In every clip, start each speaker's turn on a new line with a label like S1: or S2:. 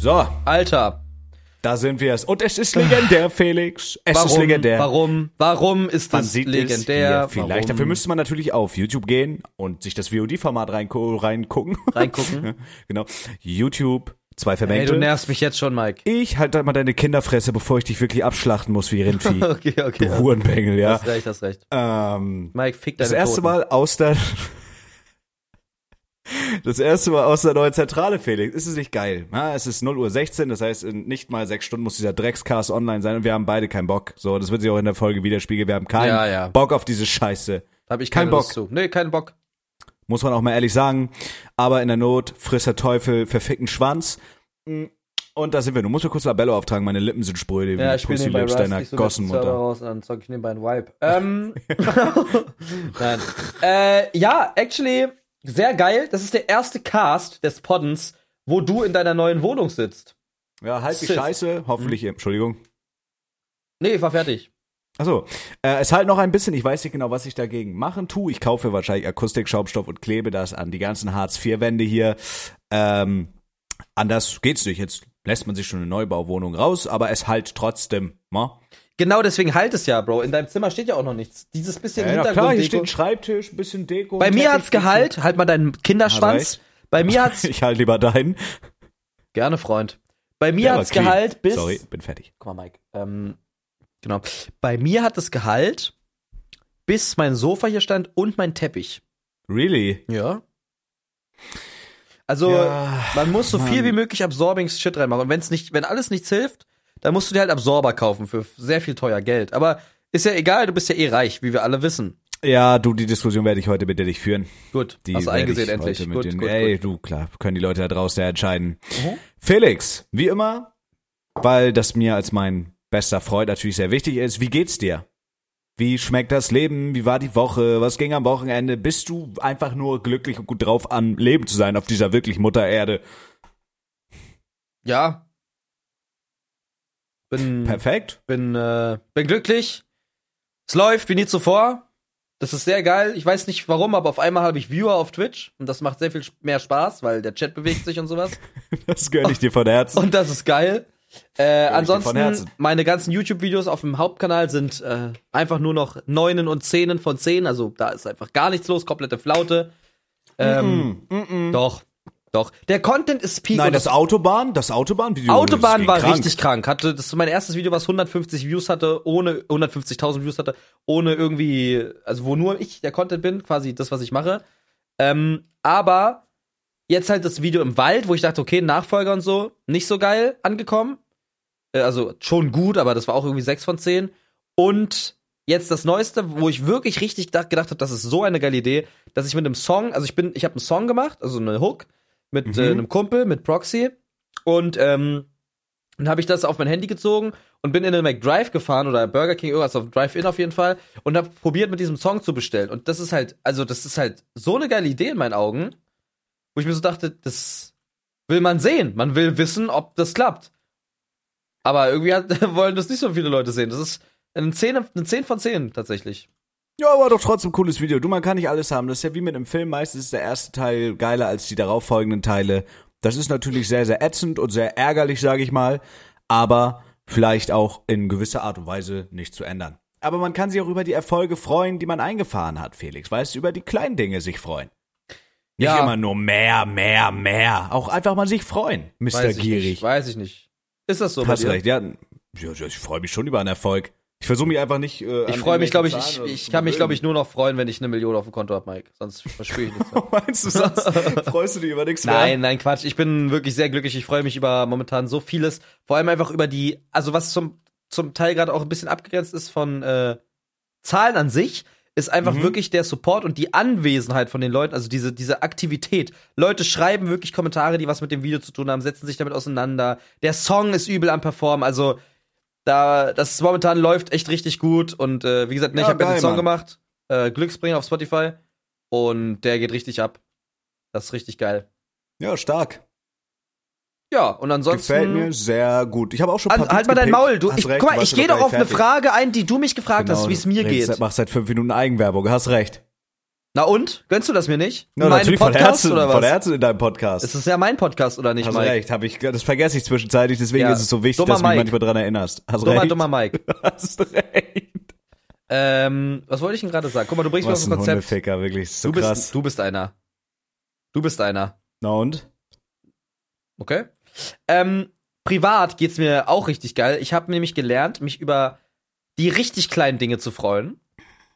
S1: So,
S2: Alter,
S1: da sind wir es. Und es ist legendär, Felix. Es
S2: warum,
S1: ist legendär.
S2: warum, warum ist das legendär?
S1: es vielleicht.
S2: Warum?
S1: Dafür müsste man natürlich auf YouTube gehen und sich das VOD-Format reingu reingucken.
S2: Reingucken.
S1: genau. YouTube, zwei
S2: Hey,
S1: Vermengte.
S2: du nervst mich jetzt schon, Mike.
S1: ich halt mal deine Kinderfresse, bevor ich dich wirklich abschlachten muss wie Rindvieh.
S2: Okay, okay.
S1: du Hurenbengel, ja.
S2: Hast recht, hast recht.
S1: Ähm,
S2: Mike, fick deine
S1: das erste
S2: Toten.
S1: Mal aus der Das erste Mal aus der neuen Zentrale, Felix. Ist es nicht geil? Ja, es ist 0 Uhr 16, das heißt, in nicht mal sechs Stunden muss dieser Dreckscast online sein und wir haben beide keinen Bock. So, das wird sich auch in der Folge widerspiegeln. Wir haben keinen
S2: Ja, ja.
S1: Bock auf diese Scheiße.
S2: Hab ich
S1: kein
S2: keine
S1: Bock.
S2: Lust zu. Nee, keinen Bock.
S1: Muss man auch mal ehrlich sagen. Aber in der Not frisst der Teufel verfickten Schwanz. Und da sind wir. Du musst mir kurz Labello auftragen. Meine Lippen sind spröde wie
S2: Ja,
S1: die
S2: ich
S1: Pussy Lips deiner
S2: Server
S1: Gossenmutter.
S2: raus, dann zock ich nebenbei einen Vibe. Ähm, nein. Äh, ja, actually, sehr geil. Das ist der erste Cast des Poddens, wo du in deiner neuen Wohnung sitzt.
S1: Ja, halt die
S2: Sis.
S1: Scheiße. Hoffentlich, Entschuldigung.
S2: Nee, ich war fertig.
S1: Achso, äh, es halt noch ein bisschen, ich weiß nicht genau, was ich dagegen machen tue. Ich kaufe wahrscheinlich Akustikschaumstoff und klebe das an die ganzen Hartz-IV-Wände hier. Ähm, anders geht's nicht. Jetzt lässt man sich schon eine Neubauwohnung raus, aber es halt trotzdem. Ma?
S2: Genau deswegen halt es ja, Bro. In deinem Zimmer steht ja auch noch nichts. Dieses bisschen
S1: Ja, na klar, hier steht ein Schreibtisch, ein bisschen Deko.
S2: Bei mir hat's Gehalt, halt mal deinen Kinderschwanz. Bei mir hat's,
S1: Ich halt lieber deinen.
S2: gerne Freund. Bei mir
S1: war
S2: hat's
S1: clean.
S2: Gehalt bis,
S1: Sorry, bin fertig.
S2: guck mal Mike, ähm, genau. Bei mir hat es Gehalt, bis mein Sofa hier stand und mein Teppich.
S1: Really?
S2: Ja. Also,
S1: Ja,
S2: man muss so viel
S1: Mann.
S2: wie möglich Absorbing Shit reinmachen. Und wenn's nicht, wenn alles nichts hilft, dann musst du dir halt Absorber kaufen für sehr viel teuer Geld. Aber ist ja egal, du bist ja eh reich, wie wir alle wissen.
S1: Ja, du, die Diskussion werde ich heute mit dir nicht führen.
S2: Gut,
S1: Die
S2: hast du eingesehen
S1: ich
S2: endlich. Gut,
S1: den,
S2: gut,
S1: ey,
S2: gut.
S1: du, klar, können die Leute da draußen ja entscheiden.
S2: Mhm.
S1: Felix, wie immer, weil das mir als mein bester Freund natürlich sehr wichtig ist, wie geht's dir? Wie schmeckt das Leben? Wie war die Woche? Was ging am Wochenende? Bist du einfach nur glücklich und gut drauf, am Leben zu sein auf dieser wirklich Mutter Erde?
S2: Ja. Bin,
S1: Perfekt.
S2: bin, äh, bin glücklich. Es läuft wie nie zuvor. Das ist sehr geil. Ich weiß nicht warum, aber auf einmal habe ich Viewer auf Twitch und das macht sehr viel mehr Spaß, weil der Chat bewegt sich und sowas.
S1: Das gönne ich dir von Herzen.
S2: Und das ist geil. Äh, ansonsten, meine ganzen YouTube-Videos auf dem Hauptkanal sind äh, einfach nur noch Neunen und Zehnen von Zehn. Also da ist einfach gar nichts los, komplette Flaute. Ähm, Doch, doch. Der Content ist peak.
S1: Nein, das Autobahn, das Autobahn-Video.
S2: Autobahn
S1: ging
S2: war
S1: krank.
S2: richtig krank. Hatte das ist mein erstes Video, was 150 Views hatte, ohne 150.000 Views hatte, ohne irgendwie, also wo nur ich der Content bin, quasi das, was ich mache. Ähm, aber jetzt halt das Video im Wald, wo ich dachte, okay, Nachfolger und so, nicht so geil angekommen. Äh, also schon gut, aber das war auch irgendwie 6 von 10. Und jetzt das Neueste, wo ich wirklich richtig gedacht, gedacht habe, das ist so eine geile Idee, dass ich mit einem Song, also ich bin, ich habe einen Song gemacht, also eine Hook mit
S1: Mhm.
S2: äh, einem Kumpel, mit Proxy. Und ähm, dann habe ich das auf mein Handy gezogen und bin in den McDrive gefahren oder Burger King, irgendwas auf Drive-In auf jeden Fall und habe probiert mit diesem Song zu bestellen. Und das ist halt, also das ist halt so eine geile Idee in meinen Augen, wo ich mir so dachte, das will man sehen. Man will wissen, ob das klappt. Aber irgendwie hat, wollen das nicht so viele Leute sehen. Das ist eine 10, eine 10 von 10 tatsächlich.
S1: Ja, aber doch trotzdem cooles Video. Du, man kann nicht alles haben. Das ist ja wie mit einem Film. Meistens ist der erste Teil geiler als die darauffolgenden Teile. Das ist natürlich sehr, sehr ätzend und sehr ärgerlich, sage ich mal. Aber vielleicht auch in gewisser Art und Weise nicht zu ändern. Aber man kann sich auch über die Erfolge freuen, die man eingefahren hat, Felix. Weißt du, über die kleinen Dinge sich freuen. Nicht
S2: Ja.
S1: immer nur mehr, mehr, mehr. Auch einfach mal sich freuen, Mr.
S2: Weiß ich
S1: Gierig.
S2: nicht. Weiß ich nicht. Ist das so
S1: Hast recht, ja, ich freue mich schon über einen Erfolg. Ich versuche mich einfach nicht. Äh,
S2: Ich freue mich, glaube ich, ich, ich kann mich, glaube ich, nur noch freuen, wenn ich eine Million auf dem Konto habe, Mike. Sonst verspüre ich nichts mehr.
S1: Meinst du sonst? freust du dich über nichts mehr?
S2: Nein, nein, Quatsch. Ich bin wirklich sehr glücklich. Ich freue mich über momentan so vieles. Vor allem einfach über die, also was zum, zum Teil gerade auch ein bisschen abgegrenzt ist von äh, Zahlen an sich, ist einfach
S1: Mhm.
S2: wirklich der Support und die Anwesenheit von den Leuten, also diese, diese Aktivität. Leute schreiben wirklich Kommentare, die was mit dem Video zu tun haben, setzen sich damit auseinander. Der Song ist übel am Performen, also da, das momentan läuft echt richtig gut und äh, wie gesagt, ne,
S1: Ja,
S2: ich habe ja den Song
S1: Mann.
S2: gemacht, äh, Glücksbringer auf Spotify und der geht richtig ab. Das ist richtig geil.
S1: Ja, stark.
S2: Ja, und ansonsten.
S1: Gefällt mir sehr gut. Ich habe auch schon
S2: An,
S1: Papitz
S2: halt mal dein. Maul. Du,
S1: Hast
S2: ich,
S1: recht,
S2: guck mal, ich gehe doch auf
S1: nicht
S2: eine
S1: fertig.
S2: Frage ein, die du mich gefragt hast,
S1: Genau,
S2: wie es mir geht.
S1: Machst seit fünf Minuten Eigenwerbung. Hast recht.
S2: Na und? Gönnst du das mir nicht?
S1: Ja,
S2: Meinen
S1: natürlich von
S2: Podcast
S1: Herzen,
S2: oder was?
S1: von Herzen in deinem Podcast.
S2: Es ist ja mein Podcast, oder nicht,
S1: Hast
S2: Mike?
S1: recht, hab ich, das vergesse ich zwischenzeitlich, deswegen
S2: Ja.
S1: ist es so wichtig,
S2: Dummer
S1: dass du mich manchmal dran erinnerst. Hast
S2: Dummer,
S1: recht.
S2: dummer Mike.
S1: Hast recht.
S2: Ähm, was wollte ich denn gerade sagen? Guck mal, du bringst mir
S1: Was
S2: auf
S1: ein
S2: Konzept.
S1: Wirklich. So
S2: Du
S1: krass.
S2: bist, du bist einer. Du bist einer.
S1: Na und?
S2: Okay. Ähm, privat geht's mir auch richtig geil. Ich habe nämlich gelernt, mich über die richtig kleinen Dinge zu freuen.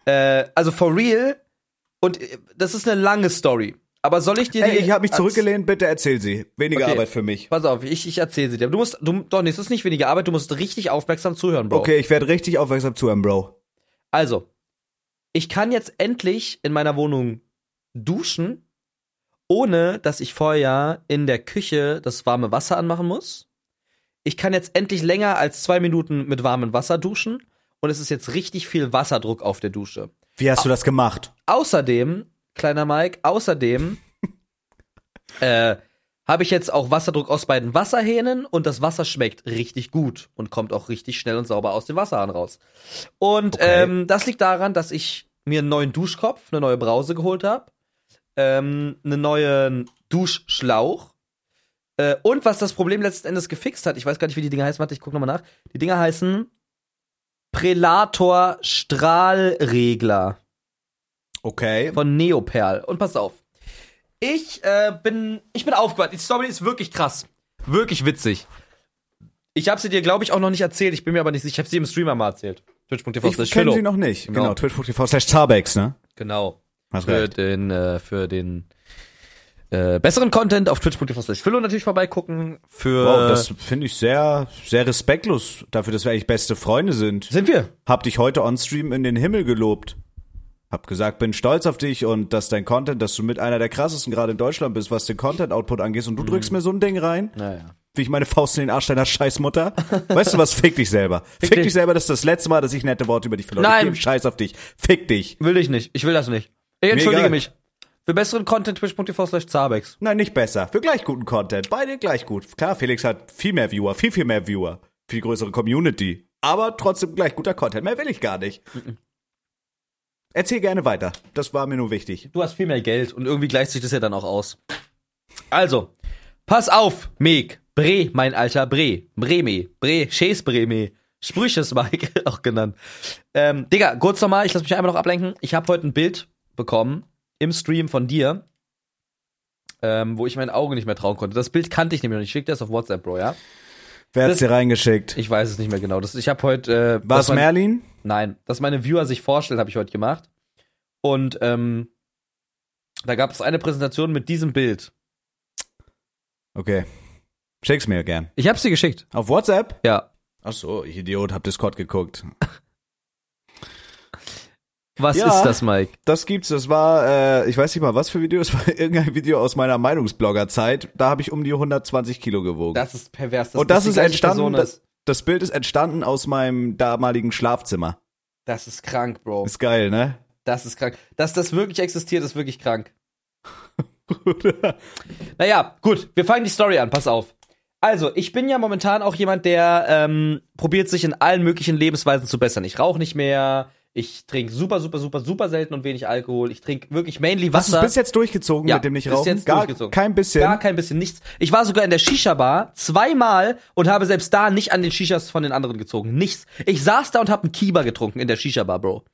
S2: Äh, also for real. Und äh, das ist eine lange Story. Aber soll ich dir die
S1: Ey, ich habe mich zurückgelehnt, bitte erzähl sie. Weniger
S2: Okay.
S1: Arbeit für mich.
S2: Pass auf, ich, ich erzähle sie dir. Du musst, du, doch, nee, es ist nicht weniger Arbeit, du musst richtig aufmerksam zuhören, Bro.
S1: Okay, ich werde richtig aufmerksam zuhören, Bro.
S2: Also, ich kann jetzt endlich in meiner Wohnung duschen, ohne dass ich vorher in der Küche das warme Wasser anmachen muss. Ich kann jetzt endlich länger als zwei Minuten mit warmem Wasser duschen und es ist jetzt richtig viel Wasserdruck auf der Dusche.
S1: Wie hast du das gemacht?
S2: Außerdem, kleiner Mike, außerdem äh, habe ich jetzt auch Wasserdruck aus beiden Wasserhähnen und das Wasser schmeckt richtig gut und kommt auch richtig schnell und sauber aus dem Wasserhahn raus. Und
S1: Okay.
S2: ähm, das liegt daran, dass ich mir einen neuen Duschkopf, eine neue Brause geholt habe, ähm, einen neuen Duschschlauch äh, und was das Problem letzten Endes gefixt hat, ich weiß gar nicht, wie die Dinger heißen, warte, ich guck nochmal nach. Die Dinger heißen Prelator Strahlregler
S1: Okay.
S2: von Neoperl. Und pass auf. Ich äh, bin, ich bin aufgewacht. Die Story ist wirklich krass. Wirklich witzig. Ich habe sie dir, glaube ich, auch noch nicht erzählt. Ich bin mir aber nicht sicher. Ich habe sie im Streamer mal erzählt. Twitch.tv
S1: Ich
S2: slash
S1: kenne
S2: Philo.
S1: sie noch nicht.
S2: Genau.
S1: Genau, twitch.tv slash Zabex, ne?
S2: Genau.
S1: Hast
S2: Für
S1: recht.
S2: den, äh, für den äh, besseren Content auf twitch.tv slash natürlich vorbeigucken. Für
S1: Wow, das finde ich sehr, sehr respektlos dafür, dass wir eigentlich beste Freunde sind.
S2: sind wir.
S1: Hab dich heute on Stream in den Himmel gelobt. Hab gesagt, bin stolz auf dich und dass dein Content, dass du mit einer der krassesten gerade in Deutschland bist, was den Content-Output angeht. Und du drückst
S2: Mhm.
S1: mir so ein Ding rein,
S2: Naja.
S1: wie ich meine Faust in den Arsch deiner Scheißmutter. Weißt du was? Fick dich selber. Fick,
S2: dich.
S1: dich selber, das ist das letzte Mal, dass ich nette Worte über dich verloren
S2: Nein.
S1: Ich geb Scheiß auf dich. Fick dich.
S2: Will ich nicht. Ich will das nicht. Ich entschuldige mich. Für besseren Content twitch.tv slash Zabex.
S1: Nein, nicht besser. Für gleich guten Content. Beide gleich gut. Klar, Felix hat viel mehr Viewer, viel, viel mehr Viewer. Viel größere Community. Aber trotzdem gleich guter Content. Mehr will ich gar nicht. Erzähl gerne weiter. Das war mir nur wichtig.
S2: Du hast viel mehr Geld und irgendwie gleicht sich das ja dann auch aus. Also, pass auf, Meg. Bre, mein alter Bre. Breme. Bre, Chase Breme. Sprüches Mike, auch genannt. Ähm, Digga, kurz nochmal, ich lass mich einmal noch ablenken. Ich habe heute ein Bild bekommen im Stream von dir, ähm, wo ich meinen Augen nicht mehr trauen konnte. Das Bild kannte ich nämlich noch nicht. Ich schick dir das auf WhatsApp, Bro, ja?
S1: Wer hat's
S2: Das-
S1: dir reingeschickt?
S2: Ich weiß es nicht mehr genau. Das, ich habe heute. Äh,
S1: War
S2: dass
S1: es
S2: man-
S1: Merlin?
S2: Nein, dass meine Viewer sich vorstellen, habe ich heute gemacht. Und ähm, da gab es eine Präsentation mit diesem Bild.
S1: Okay. Schick's mir gern.
S2: Ich habe sie geschickt.
S1: Auf WhatsApp?
S2: Ja.
S1: Ach so, ich Idiot, hab Discord geguckt.
S2: Was
S1: Ja.
S2: ist das, Mike?
S1: Das gibt's, das war, äh, ich weiß nicht mal was für Video, es war irgendein Video aus meiner Meinungsblogger-Zeit. Da habe ich um die 120 Kilo gewogen.
S2: Das ist pervers. dass
S1: Und das ist entstanden, das,
S2: ist.
S1: das Bild ist entstanden aus meinem damaligen Schlafzimmer.
S2: Das ist krank, Bro.
S1: Ist geil, ne?
S2: Das ist krank. Dass das wirklich existiert, ist wirklich krank. Naja, gut, wir fangen die Story an, pass auf. Also, ich bin ja momentan auch jemand, der ähm, probiert sich in allen möglichen Lebensweisen zu bessern. Ich rauche nicht mehr, ich trinke super, super, super, super selten und wenig Alkohol. Ich trinke wirklich mainly
S1: Hast du
S2: Wasser.
S1: bis jetzt durchgezogen
S2: Ja,
S1: mit dem nicht
S2: bis
S1: rauchen?
S2: jetzt
S1: Gar
S2: durchgezogen.
S1: kein bisschen.
S2: Gar kein bisschen nichts. Ich war sogar in der Shisha-Bar zweimal und habe selbst da nicht an den Shishas von den anderen gezogen. Nichts. Ich saß da und habe einen Kiba getrunken in der Shisha-Bar, Bro.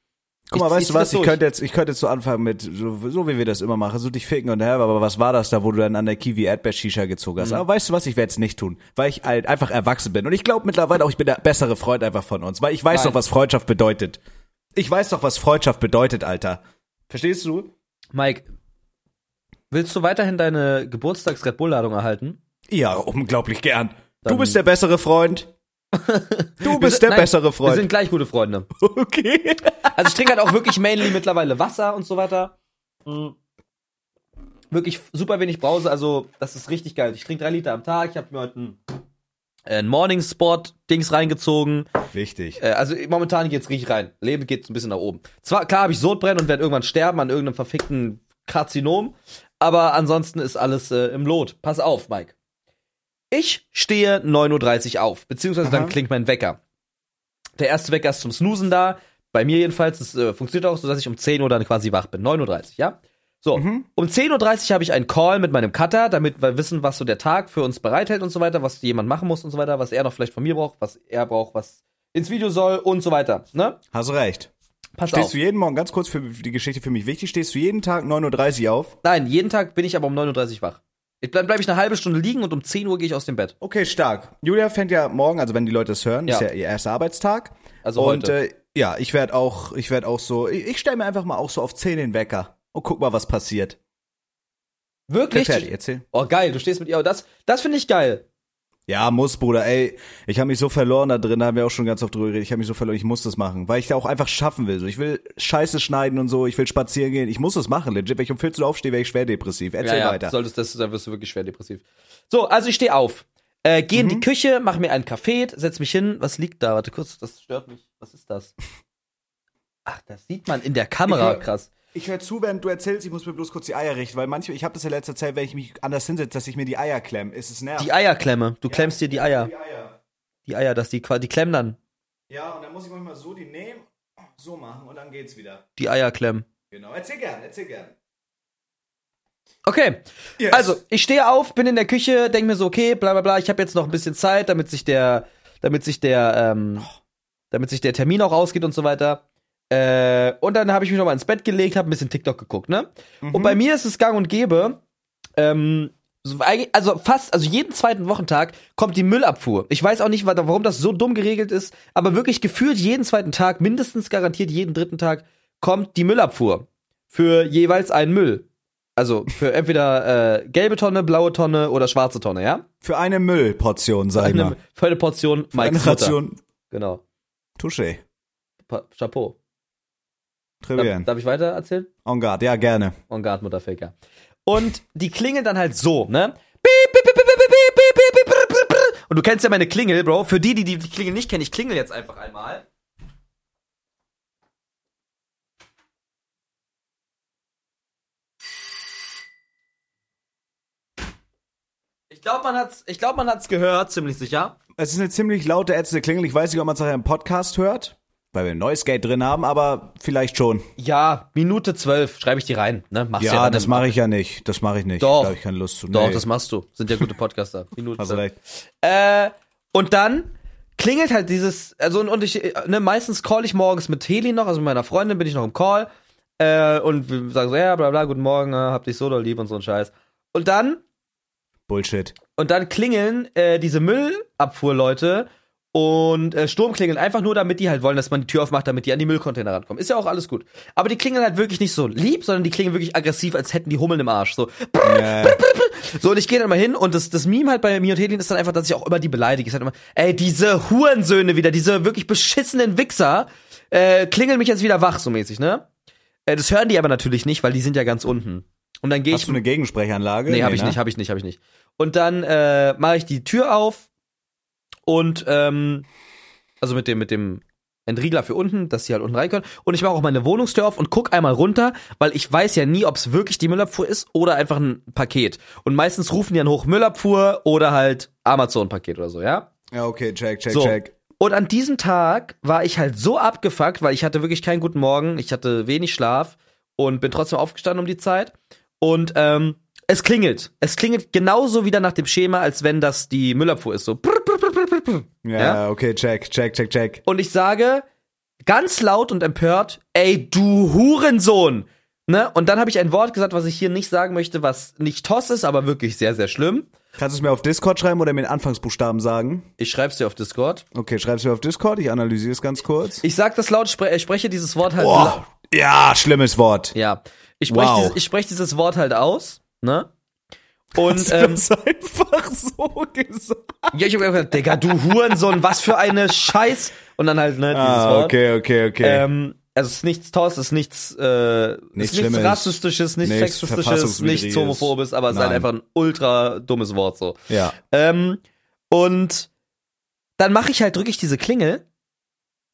S1: Guck mal,
S2: Ich-
S1: weißt du was? Ich könnte jetzt, ich könnte jetzt so anfangen mit, so, so wie wir das immer machen, so dich ficken und her, aber was war das da, wo du dann an der Kiwi Erdbeer Shisha gezogen
S2: Mhm.
S1: hast? Aber weißt du was? Ich werde es nicht tun, weil ich halt einfach erwachsen bin. Und ich glaube mittlerweile auch, ich bin der bessere Freund einfach von uns, weil ich weiß
S2: Nein.
S1: doch, was Freundschaft bedeutet. Ich weiß doch, was Freundschaft bedeutet, Alter. Verstehst du?
S2: Mike, willst du weiterhin deine Geburtstags-Red Bull-Ladung erhalten?
S1: Ja, unglaublich gern. Du
S2: Dann-
S1: bist der bessere Freund. Du
S2: Wir
S1: bist
S2: sind-
S1: der
S2: nein,
S1: bessere
S2: Wir
S1: Freund.
S2: sind gleich gute Freunde.
S1: Okay.
S2: Also ich trinke halt auch wirklich mainly mittlerweile Wasser und so weiter. Mhm. Wirklich super wenig Brause, also das ist richtig geil. Ich trinke drei Liter am Tag. Ich habe mir heute ein, äh, ein Morning Sport Dings reingezogen.
S1: Wichtig.
S2: Äh, also momentan geht's richtig rein. Leben geht ein bisschen nach oben. Zwar klar habe ich Sodbrennen und werde irgendwann sterben an irgendeinem verfickten Karzinom, aber ansonsten ist alles äh, im Lot. Pass auf, Mike. Ich stehe 9.30 Uhr auf, beziehungsweise dann
S1: Aha.
S2: klingt mein Wecker. Der erste Wecker ist zum Snoosen da. bei mir jedenfalls, das äh, funktioniert auch so, dass ich um 10 Uhr dann quasi wach bin. 9.30 Uhr, ja? So, um 10.30 Uhr habe ich einen Call mit meinem Cutter, damit wir wissen, was so der Tag für uns bereithält und so weiter, was jemand machen muss und so weiter, was er noch vielleicht von mir braucht, was er braucht, was ins Video soll und so weiter. Ne?
S1: Hast du recht.
S2: Pass
S1: Stehst
S2: auf.
S1: du jeden Morgen, ganz kurz für die Geschichte für mich wichtig, stehst du jeden Tag 9.30 Uhr auf?
S2: Nein, jeden Tag bin ich aber um 9.30 Uhr wach. Ich bleib, bleib ich eine halbe Stunde liegen und um 10 Uhr gehe ich aus dem Bett.
S1: Okay, stark. Julia fängt ja morgen, also wenn die Leute es hören,
S2: Ja.
S1: ist ja ihr erster Arbeitstag.
S2: Also
S1: und
S2: heute.
S1: Äh, ja, ich werde auch, ich werde auch so, ich, ich stelle mir einfach mal auch so auf 10 den Wecker und guck mal, was passiert.
S2: Wirklich?
S1: Fertig, erzähl.
S2: Oh, geil, du stehst mit ihr. Oh, das, das finde ich geil.
S1: Ja, muss, Bruder, ey. Ich habe mich so verloren da drin, da haben wir auch schon ganz oft drüber geredet. Ich habe mich so verloren, ich muss das machen, weil ich da auch einfach schaffen will. So, ich will Scheiße schneiden und so, ich will spazieren gehen. Ich muss das machen, legit. Wenn ich um 14 Uhr aufstehe, wäre ich schwer depressiv. Erzähl
S2: ja, ja,
S1: weiter.
S2: Solltest das, dann wirst du wirklich schwer depressiv. So, also ich stehe auf. Äh, geh
S1: Mhm.
S2: in die Küche, mach mir einen Kaffee, setz mich hin. Was liegt da? Warte kurz, das stört mich. Was ist das? Ach, das sieht man in der Kamera, krass.
S1: Ich höre zu, während du erzählst, ich muss mir bloß kurz die Eier richten, weil manchmal, ich habe das ja letzter Zeit, wenn ich mich anders hinsetze, dass ich mir die Eier klemm. Ist es nervt.
S2: Die Eierklemme. Du klemmst dir die Eier.
S1: Die Eier.
S2: Die Eier, dass die, die klemmen dann.
S1: Ja, und dann muss ich manchmal so die nehmen, so machen und dann geht's wieder.
S2: Die Eier klemmen.
S1: Genau. Erzähl gern, erzähl gern.
S2: Okay.
S1: Yes.
S2: Also, ich stehe auf, bin in der Küche, denk mir so, okay, bla bla bla, ich habe jetzt noch ein bisschen Zeit, damit sich der, damit sich der, ähm, damit sich der Termin auch ausgeht und so weiter. Äh, und dann habe ich mich noch mal ins Bett gelegt, habe ein bisschen TikTok geguckt, ne? Und bei mir ist es gang und gäbe, ähm, also fast, also jeden zweiten Wochentag kommt die Müllabfuhr. Ich weiß auch nicht, wa- warum das so dumm geregelt ist, aber wirklich gefühlt jeden zweiten Tag, mindestens garantiert jeden dritten Tag, kommt die Müllabfuhr. Für jeweils einen Müll. Also für entweder äh, gelbe Tonne, blaue Tonne oder schwarze Tonne, ja?
S1: Für eine Müllportion, sag ich mal.
S2: Für eine Portion
S1: Für eine
S2: Mike's.
S1: Ration.
S2: Genau.
S1: Touché.
S2: Pa Chapeau.
S1: Trivian.
S2: Darf, ich weiter erzählen?
S1: On guard, ja, gerne.
S2: On guard, Mutterfaker. Und die klingeln dann halt so, ne? Und du kennst ja meine Klingel, Bro. Für die, die die Klingel nicht kennen, ich klingel jetzt einfach einmal. Ich glaube, man hat's, ich glaube, man hat's gehört, ziemlich sicher.
S1: Es ist eine ziemlich laute ätzende Klingel. Ich weiß nicht, ob man es nachher im Podcast hört weil wir ein neues Gate drin haben, aber vielleicht schon.
S2: Ja, Minute zwölf, schreibe ich die rein, ne? Machst
S1: Ja,
S2: dann
S1: das mache ich ja nicht. Das mache ich nicht.
S2: Doch.
S1: Da habe ich keine Lust zu.
S2: Doch,
S1: Nee.
S2: das machst du. Sind ja gute Podcaster. Minute zwölf.
S1: recht.
S2: Äh, und dann klingelt halt dieses, also und, und ich, äh, ne, meistens call ich morgens mit Heli noch, also mit meiner Freundin bin ich noch im Call, äh, und wir sagen so, ja, bla bla, guten Morgen, äh, hab dich so doll lieb und so ein Scheiß. Und dann,
S1: Bullshit.
S2: und dann klingeln äh, diese Müllabfuhrleute und äh, Sturmklingeln einfach nur, damit die halt wollen, dass man die Tür aufmacht, damit die an die Müllcontainer rankommen. Ist ja auch alles gut. Aber die klingeln halt wirklich nicht so lieb, sondern die klingen wirklich aggressiv, als hätten die Hummeln im Arsch. So,
S1: Ja.
S2: so, und ich gehe dann mal hin und das, das Meme halt bei mir und Helin ist dann einfach, dass ich auch immer die beleidige. Ich sag immer, ey, diese Hurensöhne wieder, diese wirklich beschissenen Wichser, äh, klingeln mich jetzt wieder wach, so mäßig, ne? Äh, das hören die aber natürlich nicht, weil die sind ja ganz unten. Und dann gehe ich.
S1: Hast du eine Gegensprechanlage?
S2: Nee, habe ich
S1: ne?
S2: nicht, habe ich nicht, habe ich nicht. Und dann äh, mache ich die Tür auf und ähm, also mit dem mit dem Entriegler für unten, dass sie halt unten rein können. Und ich mache auch meine Wohnungstür auf und guck einmal runter, weil ich weiß ja nie, ob es wirklich die Müllabfuhr ist oder einfach ein Paket. Und meistens rufen die dann hoch Müllabfuhr oder halt Amazon-Paket oder so, ja?
S1: Ja, okay, check, check,
S2: So.
S1: check.
S2: Und an diesem Tag war ich halt so abgefuckt, weil ich hatte wirklich keinen guten Morgen, ich hatte wenig Schlaf und bin trotzdem aufgestanden um die Zeit. Und ähm, es klingelt. Es klingelt genauso wieder nach dem Schema, als wenn das die Müllabfuhr ist. So. prr, prr,
S1: Ja,
S2: Ja?
S1: okay, check, check, check, check.
S2: Und ich sage ganz laut und empört, ey, du Hurensohn! Ne? Und dann habe ich ein Wort gesagt, was ich hier nicht sagen möchte, was nicht Toss ist, aber wirklich sehr, sehr schlimm.
S1: Kannst du es mir auf Discord schreiben oder mir den Anfangsbuchstaben sagen?
S2: Ich schreib's dir auf Discord.
S1: Okay, schreib's mir auf Discord, ich analysiere es ganz kurz.
S2: Ich sag das laut, spre ich spreche dieses Wort halt
S1: Boah, ja, schlimmes Wort.
S2: Ja. Ich spreche
S1: Wow.
S2: dieses, ich sprech dieses Wort halt aus, ne? Und ähm,
S1: einfach so gesagt?
S2: ja, ich hab gesagt, Digga, du Hurensohn, was für eine Scheiß. Und dann halt, ne, dieses
S1: Ah,
S2: Wort.
S1: okay, okay, okay.
S2: Ähm, also es ist nichts Toss, es ist nichts, äh,
S1: Nichts
S2: ist nichts rassistisches, nichts
S1: Nichts
S2: sexistisches, nichts homophobes, aber es ist halt einfach ein ultra dummes Wort so.
S1: ja.
S2: Ähm, und dann mache ich halt, drücke ich diese Klingel,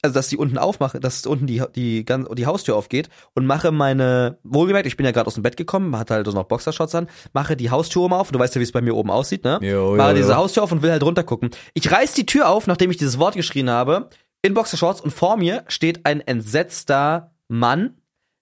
S2: also dass die unten aufmache, dass unten die, die, gan- die Haustür aufgeht und mache meine, wohlgemerkt, ich bin ja gerade aus dem Bett gekommen, hatte halt noch Boxershorts an, mache die Haustür oben auf, du weißt ja, wie es bei mir oben aussieht, ne?
S1: Jo,
S2: mache
S1: jo,
S2: diese
S1: jo.
S2: Haustür auf und will halt runtergucken. Ich reiß die Tür auf, nachdem ich dieses Wort geschrien habe, in Boxershorts und vor mir steht ein entsetzter Mann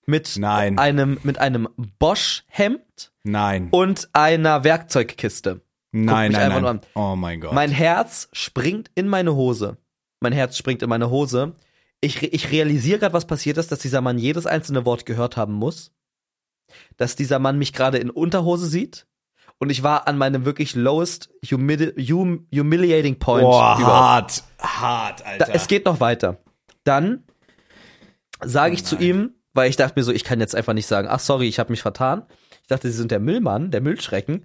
S2: mit
S1: Nein.
S2: einem mit einem Bosch Hemd
S1: Nein.
S2: und einer Werkzeugkiste.
S1: nein, nein, nein. Oh mein Gott.
S2: Mein Herz springt in meine Hose. Mein Herz springt in meine Hose. Ich, ich realisiere gerade, was passiert ist, dass dieser Mann jedes einzelne Wort gehört haben muss. Dass dieser Mann mich gerade in Unterhose sieht. Und ich war an meinem wirklich lowest humili hum humiliating point
S1: Boah, hart. Hart,
S2: Da,
S1: Alter.
S2: es geht noch weiter. Dann sage ich zu ihm, weil ich dachte mir so, ich kann jetzt einfach nicht sagen, ach sorry, ich habe mich vertan. Ich dachte, sie sind der Müllmann, der Müllschrecken.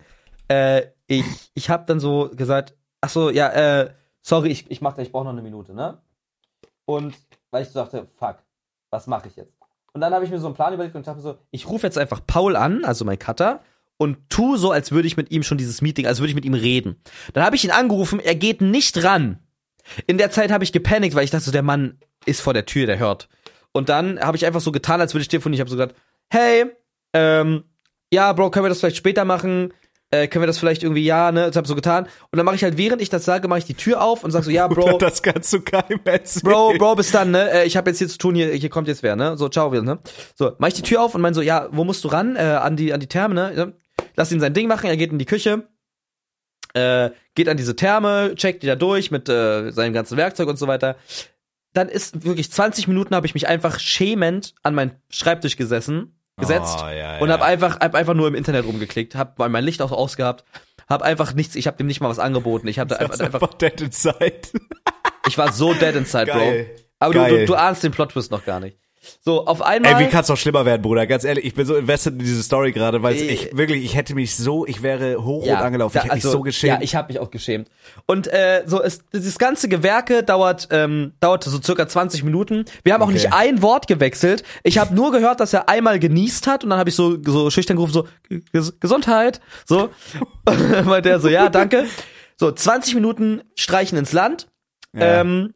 S2: Äh, ich ich habe dann so gesagt, ach so, ja, äh, sorry, ich, ich mach gleich, ich brauche noch eine Minute, ne? Und weil ich so dachte, fuck, was mache ich jetzt? Und dann habe ich mir so einen Plan überlegt und dachte so, ich rufe jetzt einfach Paul an, also mein Cutter, und tu so, als würde ich mit ihm schon dieses Meeting, als würde ich mit ihm reden. Dann habe ich ihn angerufen, er geht nicht ran. In der Zeit habe ich gepanikt, weil ich dachte, so, der Mann ist vor der Tür, der hört. Und dann habe ich einfach so getan, als würde ich telefonieren. Ich habe so gesagt, hey, ähm, ja, Bro, können wir das vielleicht später machen? Äh, können wir das vielleicht irgendwie, ja, ne? Das habe ich so getan. Und dann mache ich halt, während ich das sage, mache ich die Tür auf und sag so, ja, Bro,
S1: das kannst du keinem erzählen.
S2: Bro, Bro, bis dann, ne? Äh, ich habe jetzt hier zu tun, hier, hier kommt jetzt wer, ne? So, ciao, wir, ne? So, mach ich die Tür auf und mein so, ja, wo musst du ran? Äh, an die, an die Therme, ne? Lass ihn sein Ding machen, er geht in die Küche, äh, geht an diese Therme, checkt die da durch mit äh, seinem ganzen Werkzeug und so weiter. Dann ist wirklich 20 Minuten habe ich mich einfach schämend an meinen Schreibtisch gesessen, gesetzt
S1: Oh, ja,
S2: und
S1: ja.
S2: habe einfach hab einfach nur im Internet rumgeklickt, habe mein Licht auch ausgehabt, habe einfach nichts, ich habe dem nicht mal was angeboten. Ich habe
S1: Das
S2: einfach, einfach
S1: dead inside.
S2: ich war so dead inside,
S1: Geil.
S2: Bro. Aber du,
S1: Geil.
S2: du, du ahnst den Plot-Twist noch gar nicht. So, auf einmal.
S1: Ey, wie kann's noch schlimmer werden, Bruder? Ganz ehrlich, ich bin so invested in diese Story gerade, weil
S2: Äh,
S1: ich wirklich, ich hätte mich so, ich wäre hochrot angelaufen,
S2: da-
S1: ich hätte
S2: also,
S1: mich so geschämt.
S2: Ja, ich habe mich auch geschämt. Und äh, so ist dieses ganze Gewerke dauert ähm, dauerte so circa 20 Minuten. Wir haben auch
S1: Okay.
S2: nicht ein Wort gewechselt. Ich habe nur gehört, dass er einmal genießt hat und dann habe ich so so schüchtern gerufen so Ges Gesundheit, so. Weil der so ja, danke. So 20 Minuten streichen ins Land.
S1: Ja.
S2: Ähm,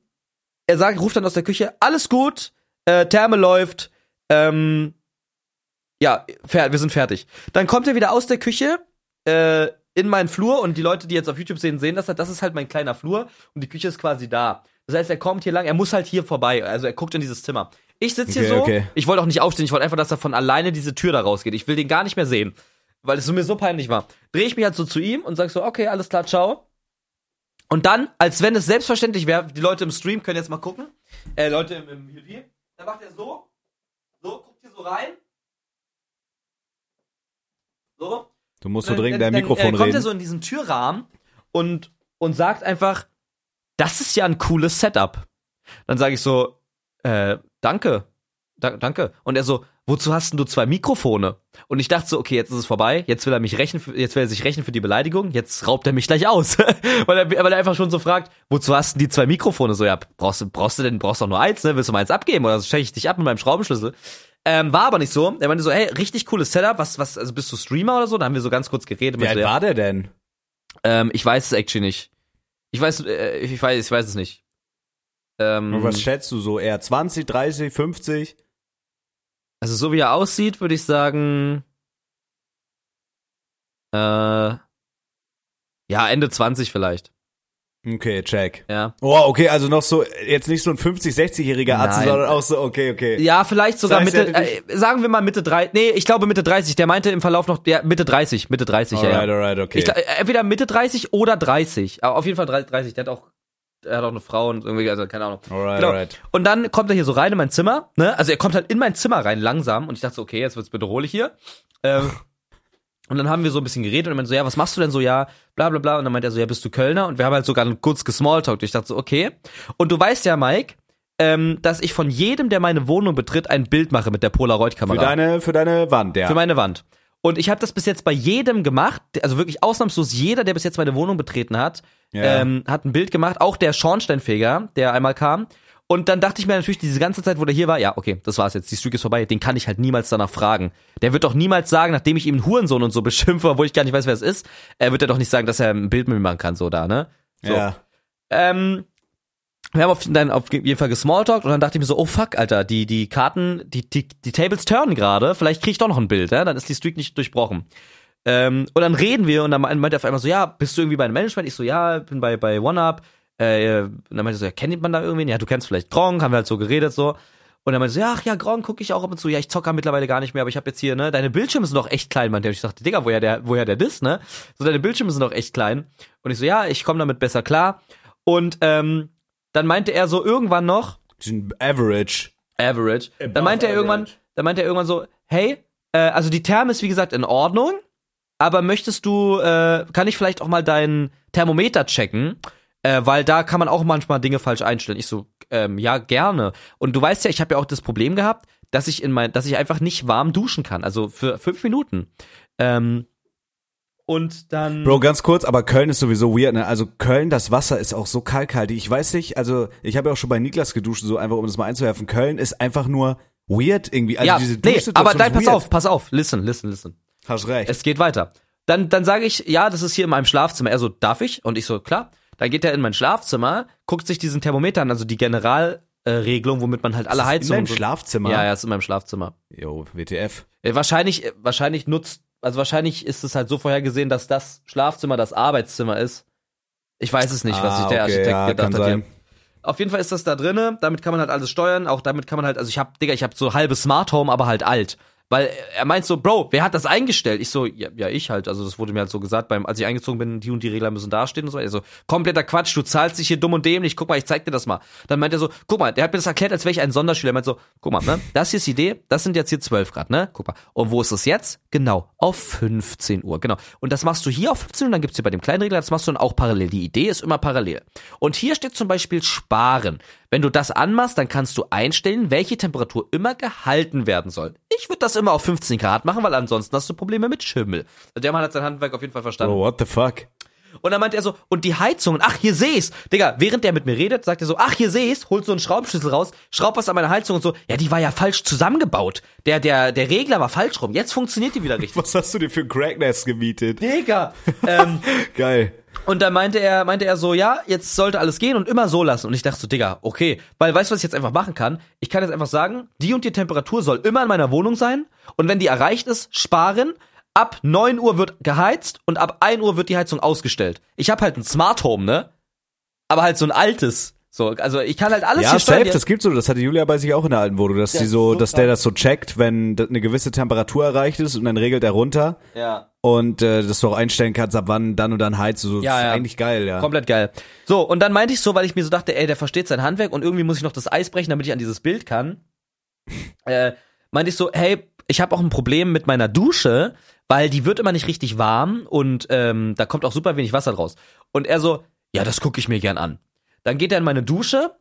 S2: er sagt, ruft dann aus der Küche, alles gut, äh, Therme läuft, ähm, ja, wir sind fertig. Dann kommt er wieder aus der Küche, äh, in meinen Flur und die Leute, die jetzt auf YouTube sehen, sehen das halt, das ist halt mein kleiner Flur und die Küche ist quasi da. Das heißt, er kommt hier lang, er muss halt hier vorbei, also er guckt in dieses Zimmer. Ich sitze hier
S1: Okay,
S2: so,
S1: okay.
S2: ich wollte auch nicht aufstehen, ich wollte einfach, dass er von alleine diese Tür da rausgeht. Ich will den gar nicht mehr sehen, weil es so mir so peinlich war. Drehe ich mich halt so zu ihm und sag so, okay, alles klar, ciao. Und dann, als wenn es selbstverständlich wäre, die Leute im Stream können jetzt mal gucken, äh, Leute im, im YouTube, dann macht er so, so, guckt hier so rein. So.
S1: Du musst so
S2: Dann-
S1: dringend
S2: dann-
S1: dein Mikrofon
S2: dann, äh, kommt
S1: reden.
S2: er so in diesen Türrahmen und, und sagt einfach, das ist ja ein cooles Setup. Dann sage ich so, äh, danke, da, danke. Und er so, wozu hast denn du zwei Mikrofone? Und ich dachte so, okay, jetzt ist es vorbei, jetzt will er mich rächen, für, jetzt will er sich rächen für die Beleidigung, jetzt raubt er mich gleich aus. weil, er, weil er einfach schon so fragt, wozu hast denn die zwei Mikrofone? So, ja, brauchst du, brauchst du denn, brauchst doch nur eins, ne? Willst du mal eins abgeben oder steche ich dich ab mit meinem Schraubenschlüssel? Ähm, war aber nicht so. Er meinte so, hey, richtig cooles Setup, was, was, also bist du Streamer oder so? Da haben wir so ganz kurz geredet.
S1: Alt
S2: so,
S1: war der denn?
S2: ähm, ich weiß es actually nicht. Ich weiß, äh, ich weiß, ich weiß es nicht. Ähm,
S1: Und was schätzt du so? Eher 20, 30, 50?
S2: Also so wie er aussieht, würde ich sagen, äh, ja, Ende 20 vielleicht.
S1: Okay, check.
S2: Ja.
S1: Oh, okay, also noch so, jetzt nicht so ein 50, 60-jähriger Arzt, sondern auch so, okay, okay.
S2: Ja, vielleicht sogar
S1: Das heißt,
S2: Mitte, äh, sagen wir mal Mitte 30, nee, ich glaube Mitte 30. Der meinte im Verlauf noch, der Mitte 30, Mitte 30, ja,
S1: alright,
S2: ja.
S1: alright, okay.
S2: Ich, äh, entweder Mitte 30 oder 30. Aber auf jeden Fall 30. Der hat auch, er hat auch eine Frau und irgendwie, also keine Ahnung.
S1: alright,
S2: Genau.
S1: alright.
S2: Und dann kommt er hier so rein in mein Zimmer, ne? Also er kommt halt in mein Zimmer rein, langsam. Und ich dachte so, okay, jetzt wird's bedrohlich hier. Ähm, und dann haben wir so ein bisschen geredet und er meinte so, ja, was machst du denn so, ja, bla bla bla. Und dann meinte er so, ja, bist du Kölner? Und wir haben halt sogar kurz gesmalltalkt. Ich dachte so, okay. Und du weißt ja, Mike, ähm, dass ich von jedem, der meine Wohnung betritt, ein Bild mache mit der
S1: Für
S2: Polaroid-Kamera.
S1: deine, für deine Wand, ja.
S2: Für meine Wand. Und ich habe das bis jetzt bei jedem gemacht, also wirklich ausnahmslos jeder, der bis jetzt meine Wohnung betreten hat,
S1: Ja.
S2: ähm, hat ein Bild gemacht, auch der Schornsteinfeger, der einmal kam. Und dann dachte ich mir natürlich diese ganze Zeit, wo der hier war, ja, okay, das war's jetzt, die Streak ist vorbei, den kann ich halt niemals danach fragen. Der wird doch niemals sagen, nachdem ich ihm einen Hurensohn und so beschimpfe, obwohl ich gar nicht weiß, wer es ist, er wird er doch nicht sagen, dass er ein Bild mit mir machen kann, so da, ne? So.
S1: Ja.
S2: Ähm, wir haben auf, dann auf jeden Fall gesmalltalkt und dann dachte ich mir so, oh fuck, Alter, die, die Karten, die, die, die Tables turnen gerade, vielleicht krieg ich doch noch ein Bild, ja? dann ist die Streak nicht durchbrochen. Ähm, und dann reden wir und dann meint er auf einmal so, ja, bist du irgendwie bei einem Management? Ich so, ja, bin bei, bei OneUp. äh, und dann meinte er so, ja, kennt man da irgendwen? Ja, du kennst vielleicht Gronk, haben wir halt so geredet so. Und dann meinte er so, ja, ach ja, Gronk gucke ich auch ab und zu. Ja, ich zocke mittlerweile gar nicht mehr, aber ich habe jetzt hier, ne, deine Bildschirme sind doch echt klein, meinte er. Ich dachte, Digga, woher der, woher der das, ne? So, deine Bildschirme sind doch echt klein. Und ich so, ja, ich komme damit besser klar. Und ähm, dann meinte er so irgendwann noch,
S1: Die sind average.
S2: Average.
S1: Above
S2: Dann meinte er irgendwann,
S1: average.
S2: dann meinte er irgendwann so, hey, äh, also die Therme ist wie gesagt in Ordnung, aber möchtest du, äh, kann ich vielleicht auch mal deinen Thermometer checken? Äh, weil da kann man auch manchmal Dinge falsch einstellen. Ich so, ähm, ja, gerne. Und du weißt ja, ich habe ja auch das Problem gehabt, dass ich in mein, dass ich einfach nicht warm duschen kann. Also für fünf Minuten. Ähm, und dann.
S1: Bro, ganz kurz, aber Köln ist sowieso weird, ne? Also Köln, das Wasser ist auch so kalkhaltig. Ich weiß nicht, also ich habe ja auch schon bei Niklas geduscht, so einfach um das mal einzuwerfen. Köln ist einfach nur weird irgendwie. Also
S2: ja,
S1: diese
S2: nee, aber nein, pass
S1: weird.
S2: auf, pass auf, listen, listen, listen.
S1: Hast recht.
S2: Es geht weiter. Dann, dann sage ich, ja, das ist hier in meinem Schlafzimmer. Er so, darf ich? Und ich so, klar. Dann geht er in mein Schlafzimmer, guckt sich diesen Thermometer an, also die Generalregelung, äh, Regelung, womit man halt alle
S1: in
S2: Heizungen.
S1: deinem
S2: und so-
S1: Schlafzimmer?
S2: Ja, ja, ist in meinem Schlafzimmer.
S1: Jo, WTF.
S2: Äh, wahrscheinlich, äh, wahrscheinlich nutzt, also wahrscheinlich ist es halt so vorhergesehen, dass das Schlafzimmer das Arbeitszimmer ist. Ich weiß es nicht, was
S1: Ah,
S2: sich der
S1: okay,
S2: Architekt
S1: ja,
S2: gedacht hat. Hier. Auf jeden Fall ist das da drinne, damit kann man halt alles steuern, auch damit kann man halt, also ich hab, Digga, ich hab so halbe Smart Home, aber halt alt. Weil er meint so, Bro, wer hat das eingestellt? Ich so, ja, ja ich halt, also das wurde mir halt so gesagt, beim, als ich eingezogen bin, die und die Regler müssen dastehen und so. Also kompletter Quatsch, du zahlst dich hier dumm und dämlich, guck mal, ich zeig dir das mal. Dann meint er so, guck mal, der hat mir das erklärt, als wäre ich ein Sonderschüler. Er meint so, guck mal, ne, das hier ist die Idee, das sind jetzt hier 12 Grad, ne? Guck mal. Und wo ist es jetzt? Genau, auf 15 Uhr, genau. Und das machst du hier auf 15 Uhr, dann gibt's hier bei dem kleinen Regler, das machst du dann auch parallel. Die Idee ist immer parallel. Und hier steht zum Beispiel sparen. Wenn du das anmachst, dann kannst du einstellen, welche Temperatur immer gehalten werden soll. Ich würde das immer auf 15 Grad machen, weil ansonsten hast du Probleme mit Schimmel. Der Mann hat sein Handwerk auf jeden Fall verstanden.
S1: Bro, what the fuck?
S2: Und dann meint er so, und die Heizungen, ach, hier seh's. Digga, während der mit mir redet, sagt er so, ach, hier seh's, holt so einen Schraubschlüssel raus, schraubt was an meiner Heizung und so, ja, die war ja falsch zusammengebaut. Der, der, der Regler war falsch rum. Jetzt funktioniert die wieder richtig.
S1: Was hast du dir für ein Cracknest gemietet?
S2: Digga. ähm,
S1: Geil.
S2: Und dann meinte er, meinte er so, ja, jetzt sollte alles gehen und immer so lassen. Und ich dachte so, Digga, okay. Weil weißt du, was ich jetzt einfach machen kann? Ich kann jetzt einfach sagen, die und die Temperatur soll immer in meiner Wohnung sein. Und wenn die erreicht ist, sparen. Ab 9 Uhr wird geheizt und ab 1 Uhr wird die Heizung ausgestellt. Ich habe halt ein Smart Home, ne? Aber halt so ein altes. So, also ich kann halt alles
S1: Ja,
S2: hier steuern.
S1: das gibt's so. Das hatte Julia bei sich auch in der alten Wohnung, dass
S2: Ja,
S1: die so,
S2: so
S1: dass der das so checkt, wenn eine gewisse Temperatur erreicht ist und dann regelt er runter
S2: ja.
S1: und äh, dass du auch einstellen kannst, ab wann dann und dann heizt. So,
S2: Ja,
S1: ist
S2: ja.
S1: eigentlich geil, ja.
S2: Komplett geil. So, und dann meinte ich so, weil ich mir so dachte, ey, der versteht sein Handwerk und irgendwie muss ich noch das Eis brechen, damit ich an dieses Bild kann. Äh, meinte ich so, hey, ich habe auch ein Problem mit meiner Dusche, weil die wird immer nicht richtig warm und ähm, da kommt auch super wenig Wasser draus. Und er so, ja, das gucke ich mir gern an. Dann geht er in meine Dusche,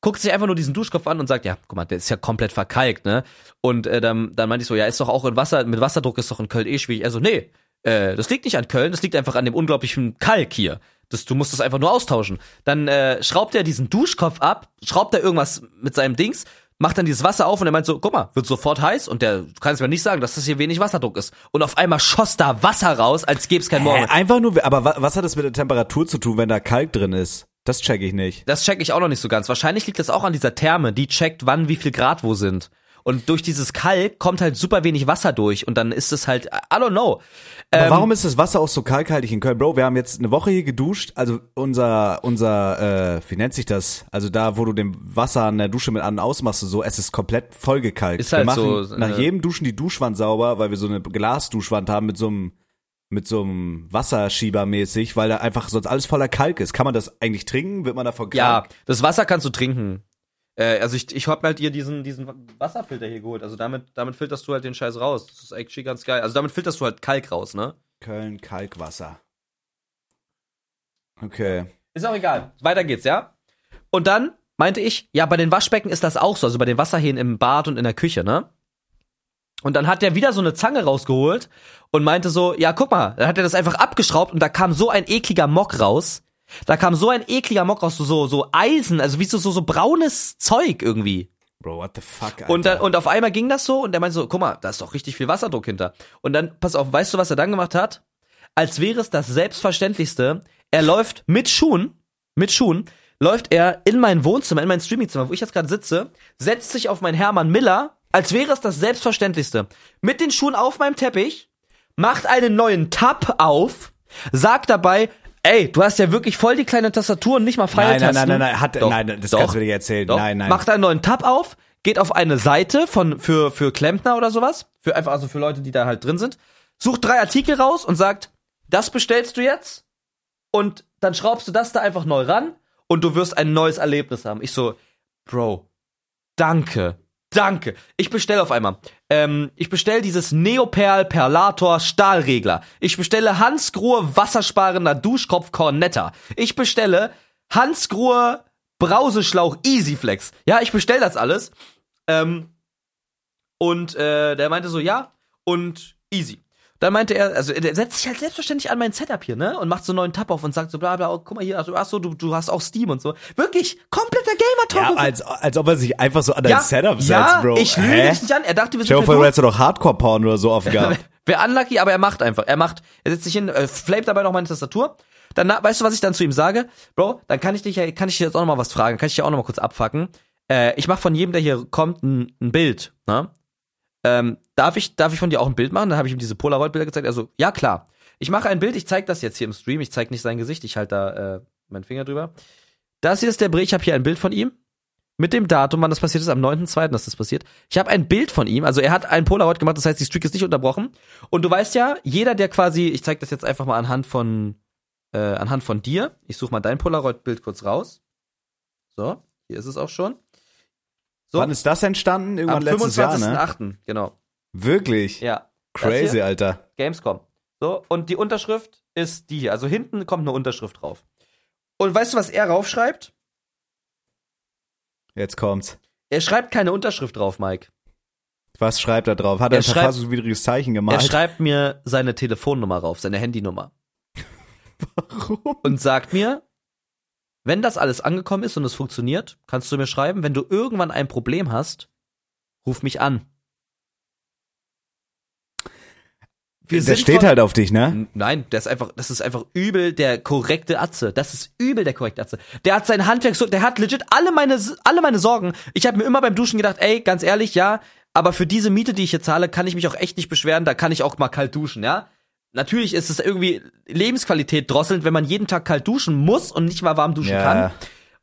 S2: guckt sich einfach nur diesen Duschkopf an und sagt, ja, guck mal, der ist ja komplett verkalkt, ne? Und äh, dann, dann meinte ich so, ja, ist doch auch in Wasser, mit Wasserdruck ist doch in Köln eh schwierig. Er so, nee, äh, das liegt nicht an Köln, das liegt einfach an dem unglaublichen Kalk hier. Das, du musst das einfach nur austauschen. Dann äh, schraubt er diesen Duschkopf ab, schraubt er irgendwas mit seinem Dings, macht dann dieses Wasser auf und er meint so, guck mal, wird sofort heiß und der du kannst mir nicht sagen, dass das hier wenig Wasserdruck ist. Und auf einmal schoss da Wasser raus, als gäbe es kein Morgen.
S1: Hä, einfach nur, aber wa- was hat das mit der Temperatur zu tun, wenn da Kalk drin ist? Das check ich nicht.
S2: Das check ich auch noch nicht so ganz. Wahrscheinlich liegt das auch an dieser Therme, die checkt, wann wie viel Grad wo sind. Und durch dieses Kalk kommt halt super wenig Wasser durch und dann ist es halt, I don't know.
S1: Aber
S2: Ähm,
S1: warum ist das Wasser auch so kalkhaltig in Köln? Bro, wir haben jetzt eine Woche hier geduscht. Also unser, unser, äh, wie nennt sich das? Also da, wo du dem Wasser an der Dusche mit an und ausmachst, und so, es ist komplett vollgekalkt.
S2: Ist halt
S1: wir machen
S2: so,
S1: nach
S2: äh,
S1: jedem Duschen die Duschwand sauber, weil wir so eine Glasduschwand haben mit so einem mit so einem Wasserschieber mäßig, weil da einfach sonst alles voller Kalk ist. Kann man das eigentlich trinken? Wird man davon
S2: Ja,
S1: krank?
S2: das Wasser kannst du trinken. Äh, also ich, ich hab mir halt hier diesen, diesen Wasserfilter hier geholt. Also damit, damit filterst du halt den Scheiß raus. Das ist actually ganz geil. Also damit filterst du halt Kalk raus, ne?
S1: Köln Kalkwasser. Okay.
S2: Ist auch egal. Weiter geht's, ja? Und dann meinte ich, ja, bei den Waschbecken ist das auch so, also bei den Wasserhähnen im Bad und in der Küche, ne? Und dann hat der wieder so eine Zange rausgeholt und meinte so, ja, guck mal, dann hat er das einfach abgeschraubt und da kam so ein ekliger Mock raus. Da kam so ein ekliger Mock raus, so, so, Eisen, also wie so, so, so braunes Zeug irgendwie.
S1: Bro, what the fuck, Alter.
S2: Und, dann, und auf einmal ging das so und der meinte so, guck mal, da ist doch richtig viel Wasserdruck hinter. Und dann, pass auf, weißt du, was er dann gemacht hat? Als wäre es das Selbstverständlichste. Er läuft mit Schuhen, mit Schuhen, läuft er in mein Wohnzimmer, in mein Streamingzimmer, wo ich jetzt gerade sitze, setzt sich auf meinen Hermann Miller, als wäre es das Selbstverständlichste. Mit den Schuhen auf meinem Teppich, macht einen neuen Tab auf, sagt dabei, Ey, du hast ja wirklich voll die kleine Tastatur und nicht mal
S1: Nein,
S2: Pfeiltasten.
S1: nein, nein, nein, nein, hat,
S2: Doch,
S1: nein, das
S2: doch,
S1: kannst du dir erzählen.
S2: Doch.
S1: Nein, nein.
S2: Macht einen neuen Tab auf, geht auf eine Seite von für für Klempner oder sowas, für einfach also für Leute, die da halt drin sind, sucht drei Artikel raus und sagt, das bestellst du jetzt und dann schraubst du das da einfach neu ran und du wirst ein neues Erlebnis haben. Ich so, Bro, danke, danke. Ich bestelle auf einmal. Ähm, ich bestelle dieses Neoperl Perlator Stahlregler. Ich bestelle Hansgrohe wassersparender Duschkopf Cornetta. Ich bestelle Hansgrohe Brauseschlauch Easyflex. Ja, ich bestelle das alles. Ähm, und äh, der meinte so, ja, und easy. Dann meinte er, also der setzt sich halt selbstverständlich an mein Setup hier, ne? Und macht so einen neuen Tab auf und sagt so, bla bla, oh, guck mal hier, also, ach so, du, du hast auch Steam und so. Wirklich, kompletter Gamer-Talk.
S1: ja, als, als ob er sich einfach so an dein
S2: ja,
S1: Setup setzt,
S2: ja,
S1: Bro.
S2: ich lüge dich nicht an. Er dachte, wir
S1: Stell
S2: sind
S1: dir vor, du hättest doch Hardcore-Porn oder so aufgehabt.
S2: Wäre unlucky, aber er macht einfach. Er macht, er setzt sich hin, äh, flamet dabei noch meine Tastatur. Dann, weißt du, was ich dann zu ihm sage? Bro, dann kann ich dich ja, kann ich dir jetzt auch noch mal was fragen, kann ich dir auch noch mal kurz abfacken. Äh, ich mache von jedem, der hier kommt, ein, ein Bild, ne? Ähm, darf ich, darf ich von dir auch ein Bild machen? Dann habe ich ihm diese Polaroid-Bilder gezeigt. Also, ja, klar. Ich mache ein Bild, ich zeige das jetzt hier im Stream. Ich zeige nicht sein Gesicht, ich halte da äh, meinen Finger drüber. Das hier ist der Bericht, ich habe hier ein Bild von ihm. Mit dem Datum, wann das passiert ist, am 9.2., dass das passiert. Ich habe ein Bild von ihm, also er hat ein Polaroid gemacht, das heißt, die Streak ist nicht unterbrochen. Und du weißt ja, jeder, der quasi, ich zeige das jetzt einfach mal anhand von, äh, anhand von dir. Ich suche mal dein Polaroid-Bild kurz raus. So, hier ist es auch schon. So,
S1: Wann ist das entstanden? Irgendwann
S2: am
S1: letztes Jahr, ne?
S2: 25.8., genau.
S1: Wirklich?
S2: Ja.
S1: Crazy,
S2: hier?
S1: Alter.
S2: Gamescom. So, und die Unterschrift ist die hier. Also hinten kommt eine Unterschrift drauf. Und weißt du, was er raufschreibt?
S1: Jetzt kommt's.
S2: Er schreibt keine Unterschrift drauf, Mike.
S1: Was schreibt er drauf? Hat er
S2: Er
S1: ein
S2: schreibt-
S1: verfassungswidriges Zeichen
S2: Er
S1: gemalt?
S2: schreibt mir seine Telefonnummer rauf, seine Handynummer.
S1: Warum?
S2: Und sagt mir, wenn das alles angekommen ist und es funktioniert, kannst du mir schreiben, wenn du irgendwann ein Problem hast, ruf mich an. Wir
S1: Der steht
S2: von-
S1: halt auf dich, ne?
S2: Nein, der ist einfach, das ist einfach übel der korrekte Atze. Das ist übel der korrekte Atze. Der hat sein Handwerk so, der hat legit alle meine, alle meine Sorgen. Ich habe mir immer beim Duschen gedacht, ey, ganz ehrlich, ja, aber für diese Miete, die ich hier zahle, kann ich mich auch echt nicht beschweren, da kann ich auch mal kalt duschen, ja. Natürlich ist es irgendwie Lebensqualität drosselnd, wenn man jeden Tag kalt duschen muss und nicht mal warm duschen
S1: Ja.
S2: kann.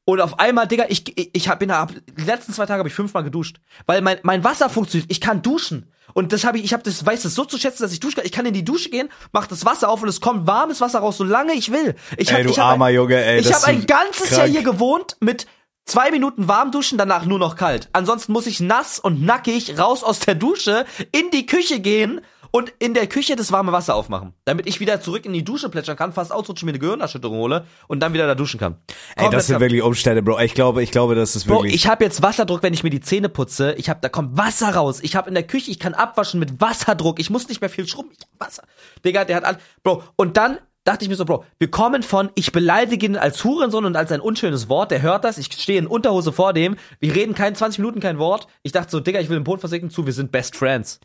S2: Und auf einmal, Digga, ich, ich, ich hab, bin, hab, die letzten zwei Tage habe ich fünfmal geduscht. Weil mein, mein Wasser funktioniert. Ich kann duschen. Und das habe ich, ich habe das, weiß es so zu schätzen, dass ich duschen kann. Ich kann in die Dusche gehen, mach das Wasser auf und es kommt warmes Wasser raus, solange ich will. Ich hab,
S1: Ey, du
S2: ich hab
S1: armer
S2: ein,
S1: Junge, ey.
S2: Ich
S1: das
S2: habe ein ganzes
S1: krank.
S2: Jahr hier gewohnt mit zwei Minuten warm duschen, danach nur noch kalt. Ansonsten muss ich nass und nackig raus aus der Dusche in die Küche gehen und in der Küche das warme Wasser aufmachen, damit ich wieder zurück in die Dusche plätschern kann, fast ausrutschen, mir eine Gehirnerschütterung hole und dann wieder da duschen kann.
S1: Ey,
S2: Komplett
S1: das sind wirklich Umstände, Bro. Ich glaube, ich glaube, das ist
S2: Bro,
S1: wirklich.
S2: ich habe jetzt Wasserdruck, wenn ich mir die Zähne putze. Ich habe, da kommt Wasser raus. Ich habe in der Küche, ich kann abwaschen mit Wasserdruck. Ich muss nicht mehr viel schrubben. Ich hab Wasser. Digga, der hat all, Bro. Und dann dachte ich mir so, Bro, wir kommen von, ich beleidige ihn als Hurensohn und als ein unschönes Wort. Der hört das. Ich stehe in Unterhose vor dem. Wir reden kein 20 Minuten kein Wort. Ich dachte so, Digga, ich will den Boden versinken zu. Wir sind Best Friends.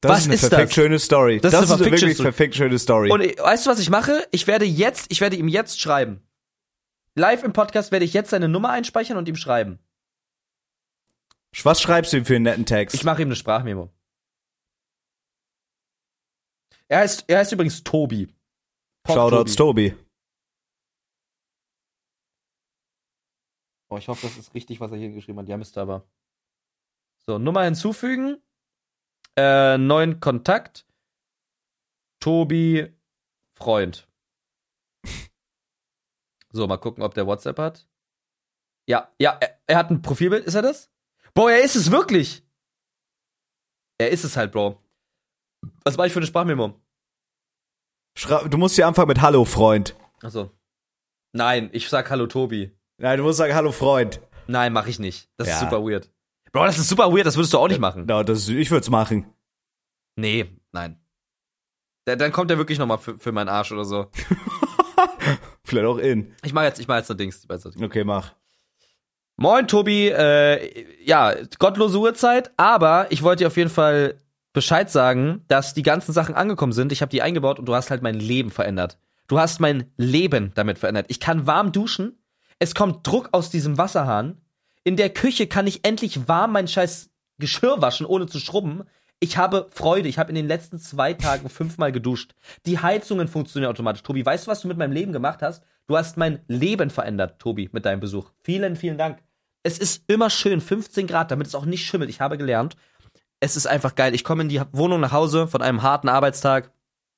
S1: Das
S2: was
S1: ist eine
S2: ist
S1: perfekt
S2: das?
S1: schöne Story.
S2: Das
S1: Das,
S2: ist eine
S1: ist wirklich perfekt schöne Story.
S2: Und äh, weißt du, was ich mache? Ich werde jetzt, ich werde ihm jetzt schreiben. Live im Podcast werde ich jetzt seine Nummer einspeichern und ihm schreiben.
S1: Was schreibst du ihm für einen netten Text?
S2: Ich mache ihm eine Sprachmemo. Er heißt, er heißt übrigens Tobi. Pop
S1: Shoutouts Tobi.
S2: Oh, ich hoffe, das ist richtig, was er hier geschrieben hat. Ja, müsste aber. So, Nummer hinzufügen. Äh, neuen Kontakt. Tobi Freund. So, mal gucken, ob der WhatsApp hat. Ja, ja, er, er hat ein Profilbild. Ist er das? Bro, er ist es wirklich. Er ist es halt, Bro. Was war ich für eine Sprachmemo?
S1: Schra du musst hier anfangen mit Hallo, Freund.
S2: Achso. Nein, ich sag Hallo Tobi.
S1: Nein, du musst sagen Hallo, Freund.
S2: Nein, mach ich nicht. Das ist
S1: Ja.
S2: super weird. Bro, das ist super weird, das würdest du auch nicht machen.
S1: Na, das, ich würde es machen.
S2: Nee, nein. Da- Dann kommt er wirklich nochmal für, für meinen Arsch oder so.
S1: Vielleicht auch in.
S2: Ich mach jetzt, ich mach jetzt Dings.
S1: Okay, mach.
S2: Moin, Tobi. Äh, ja, gottlose Uhrzeit, aber ich wollte dir auf jeden Fall Bescheid sagen, dass die ganzen Sachen angekommen sind. Ich habe die eingebaut und du hast halt mein Leben verändert. Du hast mein Leben damit verändert. Ich kann warm duschen. Es kommt Druck aus diesem Wasserhahn. In der Küche kann ich endlich warm mein scheiß Geschirr waschen, ohne zu schrubben. Ich habe Freude. Ich habe in den letzten zwei Tagen fünfmal geduscht. Die Heizungen funktionieren automatisch. Tobi, weißt du, was du mit meinem Leben gemacht hast? Du hast mein Leben verändert, Tobi, mit deinem Besuch. Vielen, vielen Dank. Es ist immer schön, 15 Grad, damit es auch nicht schimmelt. Ich habe gelernt. Es ist einfach geil. Ich komme in die Wohnung nach Hause von einem harten Arbeitstag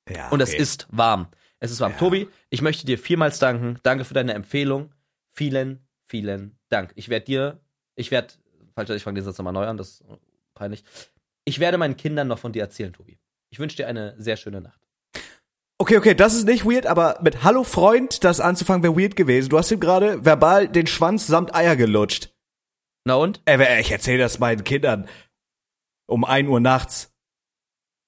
S1: Ja,
S2: und es
S1: okay.
S2: ist warm. Es ist warm.
S1: Ja.
S2: Tobi, ich möchte dir vielmals danken. Danke für deine Empfehlung. Vielen, vielen Dank. Ich werde dir, ich werde, falsch, ich fange den Satz nochmal neu an, das ist peinlich. Ich werde meinen Kindern noch von dir erzählen, Tobi. Ich wünsche dir eine sehr schöne Nacht.
S1: Okay, okay, das ist nicht weird, aber mit Hallo Freund das anzufangen wäre weird gewesen. Du hast ihm gerade verbal den Schwanz samt Eier gelutscht.
S2: Na und?
S1: Ey, wer- ich erzähle das meinen Kindern um 1 Uhr nachts.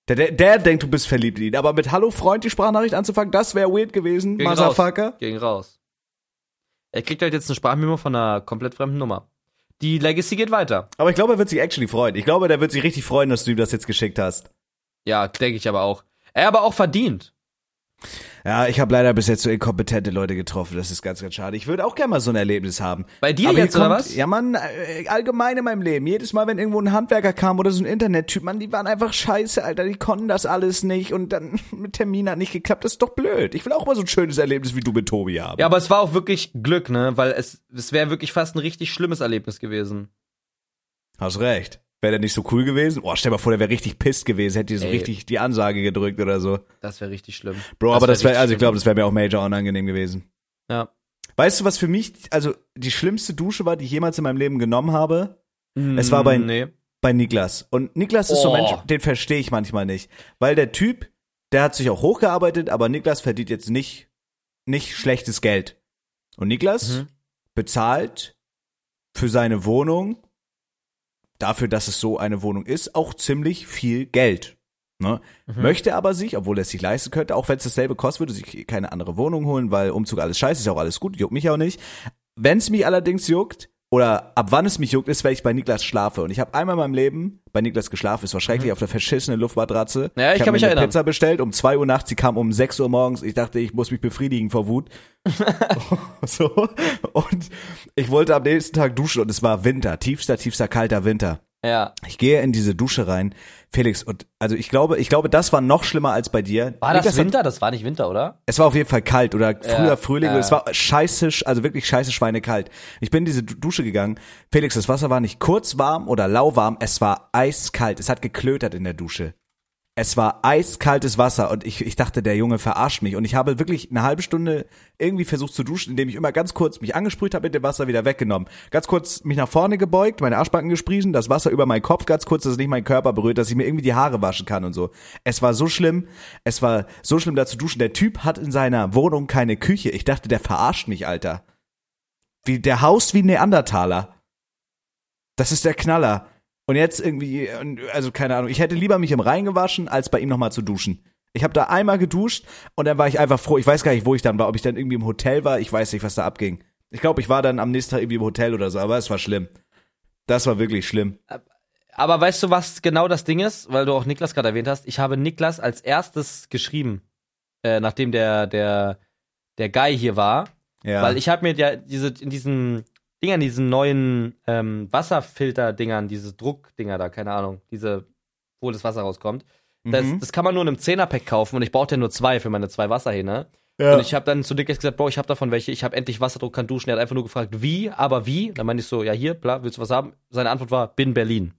S1: Der, der, der denkt, du bist verliebt in ihn. Aber mit Hallo Freund die Sprachnachricht anzufangen, das wäre weird gewesen,
S2: Ging
S1: Motherfucker.
S2: raus. Ging raus. Er kriegt halt jetzt eine Sprachmemo von einer komplett fremden Nummer. Die Legacy geht weiter.
S1: Aber ich glaube, er wird sich actually freuen. Ich glaube, der wird sich richtig freuen, dass du ihm das jetzt geschickt hast.
S2: Ja, denke ich aber auch. Er aber auch verdient.
S1: Ja, ich habe leider bis jetzt so inkompetente Leute getroffen. Das ist ganz, ganz schade. Ich würde auch gerne mal so ein Erlebnis haben.
S2: Bei dir
S1: Aber
S2: jetzt,
S1: hier
S2: oder
S1: kommt,
S2: was?
S1: Ja, Mann, äh, allgemein in meinem Leben. Jedes Mal, wenn irgendwo ein Handwerker kam oder so ein Internettyp, Mann, die waren einfach scheiße, Alter. Die konnten das alles nicht und dann mit Termin hat nicht geklappt. Das ist doch blöd. Ich will auch mal so ein schönes Erlebnis wie du mit Tobi haben.
S2: Ja, aber es war auch wirklich Glück, ne? Weil es, es wäre wirklich fast ein richtig schlimmes Erlebnis gewesen.
S1: Hast recht. Wäre der nicht so cool gewesen? Boah, stell mal vor, der wäre richtig pisst gewesen, hätte dir so
S2: Ey.
S1: richtig die Ansage gedrückt oder so.
S2: Das wäre richtig schlimm.
S1: Bro, aber das
S2: wär
S1: wäre, also ich glaube, das wäre mir auch major unangenehm gewesen.
S2: Ja.
S1: Weißt du, was für mich, also die schlimmste Dusche war, die ich jemals in meinem Leben genommen habe? Es war bei-
S2: Nee.
S1: bei Niklas. Und Niklas ist so ein
S2: Oh.
S1: Mensch, den verstehe ich manchmal nicht. Weil der Typ, der hat sich auch hochgearbeitet, aber Niklas verdient jetzt nicht, nicht schlechtes Geld. Und Niklas
S2: Mhm.
S1: bezahlt für seine Wohnung, dafür, dass es so eine Wohnung ist, auch ziemlich viel Geld. Ne?
S2: Mhm.
S1: Möchte aber sich, obwohl er es sich leisten könnte, auch wenn es dasselbe kostet, würde sich keine andere Wohnung holen, weil Umzug alles scheiße, ist auch alles gut, juckt mich auch nicht. Wenn es mich allerdings juckt, oder ab wann es mich juckt, ist, wenn ich bei Niklas schlafe. Und ich habe einmal in meinem Leben bei Niklas geschlafen, es war schrecklich, auf der verschissenen Luftmatratze.
S2: Mhm. Ja, ich
S1: hab
S2: kann
S1: mir
S2: mich
S1: eine
S2: erinnern.
S1: Pizza bestellt um 2 Uhr nachts, sie kam um 6 Uhr morgens. Ich dachte, ich muss mich befriedigen vor Wut. so. Und ich wollte am nächsten Tag duschen und es war Winter, tiefster, tiefster, kalter Winter.
S2: Ja.
S1: Ich gehe in diese Dusche rein, Felix, und also ich glaube, ich glaube, das war noch schlimmer als bei dir.
S2: War das
S1: hat-
S2: Winter? Das war nicht Winter, oder?
S1: es war auf jeden Fall kalt oder früher
S2: Ja,
S1: Frühling.
S2: ja.
S1: Es war scheiße, also wirklich scheiße schweinekalt. Ich bin in diese Du- Dusche gegangen. Felix, das Wasser war nicht kurz warm oder lauwarm, es war eiskalt. Es hat geklötert in der Dusche. Es war eiskaltes Wasser und ich, ich dachte, der Junge verarscht mich. Und ich habe wirklich eine halbe Stunde irgendwie versucht zu duschen, indem ich immer ganz kurz mich angesprüht habe, mit dem Wasser wieder weggenommen. Ganz kurz mich nach vorne gebeugt, meine Arschbacken gespriesen, das Wasser über meinen Kopf ganz kurz, dass es nicht meinen Körper berührt, dass ich mir irgendwie die Haare waschen kann und so. Es war so schlimm, es war so schlimm da zu duschen. Der Typ hat in seiner Wohnung keine Küche. Ich dachte, der verarscht mich, Alter. Wie, der haust wie ein Neandertaler. Das ist der Knaller. Und jetzt irgendwie, also keine Ahnung, ich hätte lieber mich im Rhein gewaschen, als bei ihm nochmal zu duschen. Ich habe da einmal geduscht und dann war ich einfach froh. Ich weiß gar nicht, wo ich dann war, ob ich dann irgendwie im Hotel war. Ich weiß nicht, was da abging. Ich glaube, ich war dann am nächsten Tag irgendwie im Hotel oder so, aber es war schlimm. Das war wirklich schlimm.
S2: Aber weißt du, was genau das Ding ist? Weil du auch Niklas gerade erwähnt hast. Ich habe Niklas als erstes geschrieben, äh, nachdem der, der, der Guy hier war.
S1: Ja.
S2: Weil ich habe mir ja diese, in diesen Dingern, diesen neuen ähm, Wasserfilter-Dingern, diese Druckdinger da, keine Ahnung, diese, wo das Wasser rauskommt. Das,
S1: Mhm.
S2: das kann man nur in einem Zehnerpack kaufen und ich brauchte ja nur zwei für meine zwei Wasserhähne.
S1: ja.
S2: Und ich habe dann zu Niklas gesagt, Bro, ich habe davon welche, ich habe endlich Wasserdruck, kann duschen. Er hat einfach nur gefragt, wie, aber wie? Dann meinte ich so, ja hier, bla, willst du was haben? Seine Antwort war, bin Berlin.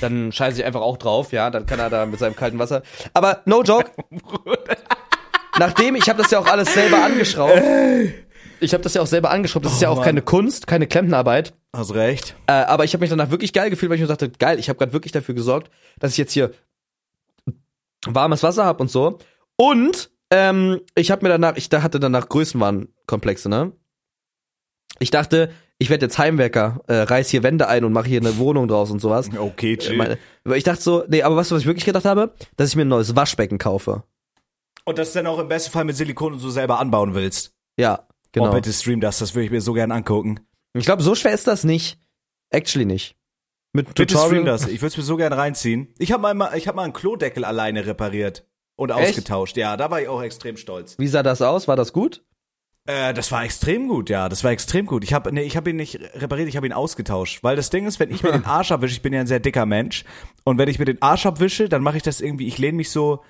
S2: Dann scheiße ich einfach auch drauf, ja, dann kann er da mit seinem kalten Wasser. Aber no joke. Nachdem, ich habe das ja auch alles selber angeschraubt. Ich habe das ja auch selber angeschraubt. Das ist ja
S1: Oh,
S2: auch
S1: Mann.
S2: keine Kunst, keine Klempnerarbeit.
S1: Hast recht.
S2: Äh, aber ich habe mich danach wirklich geil gefühlt, weil ich mir dachte, geil, ich habe gerade wirklich dafür gesorgt, dass ich jetzt hier warmes Wasser habe und so. Und ähm, ich habe mir danach, ich da hatte danach Größenwahnkomplexe, ne? Ich dachte, ich werde jetzt Heimwerker, äh, reiß hier Wände ein und mache hier eine Wohnung draus und sowas.
S1: Okay,
S2: Äh,
S1: chill.
S2: ich dachte so, nee, aber weißt du, was ich wirklich gedacht habe? Dass ich mir ein neues Waschbecken kaufe.
S1: und das dann auch im besten Fall mit Silikon und so selber anbauen willst.
S2: Ja, genau.
S1: Oh, bitte stream das, das würde ich mir so gern angucken.
S2: Ich glaube, so schwer ist das nicht. Actually nicht. Mit
S1: Bitte
S2: Tutorial.
S1: stream das. Ich würde es mir so gern reinziehen. Ich habe mal, ich hab mal einen Klodeckel alleine repariert und
S2: Echt?
S1: ausgetauscht. Ja, da war ich auch extrem stolz.
S2: Wie sah das aus? War das gut?
S1: Äh, das war extrem gut, ja, das war extrem gut. Ich habe nee, ich habe ihn nicht repariert, ich habe ihn ausgetauscht, weil das Ding ist, wenn ich mir den Arsch abwische, ich bin ja ein sehr dicker Mensch und wenn ich mir den Arsch abwische, dann mache ich das irgendwie, ich lehne mich so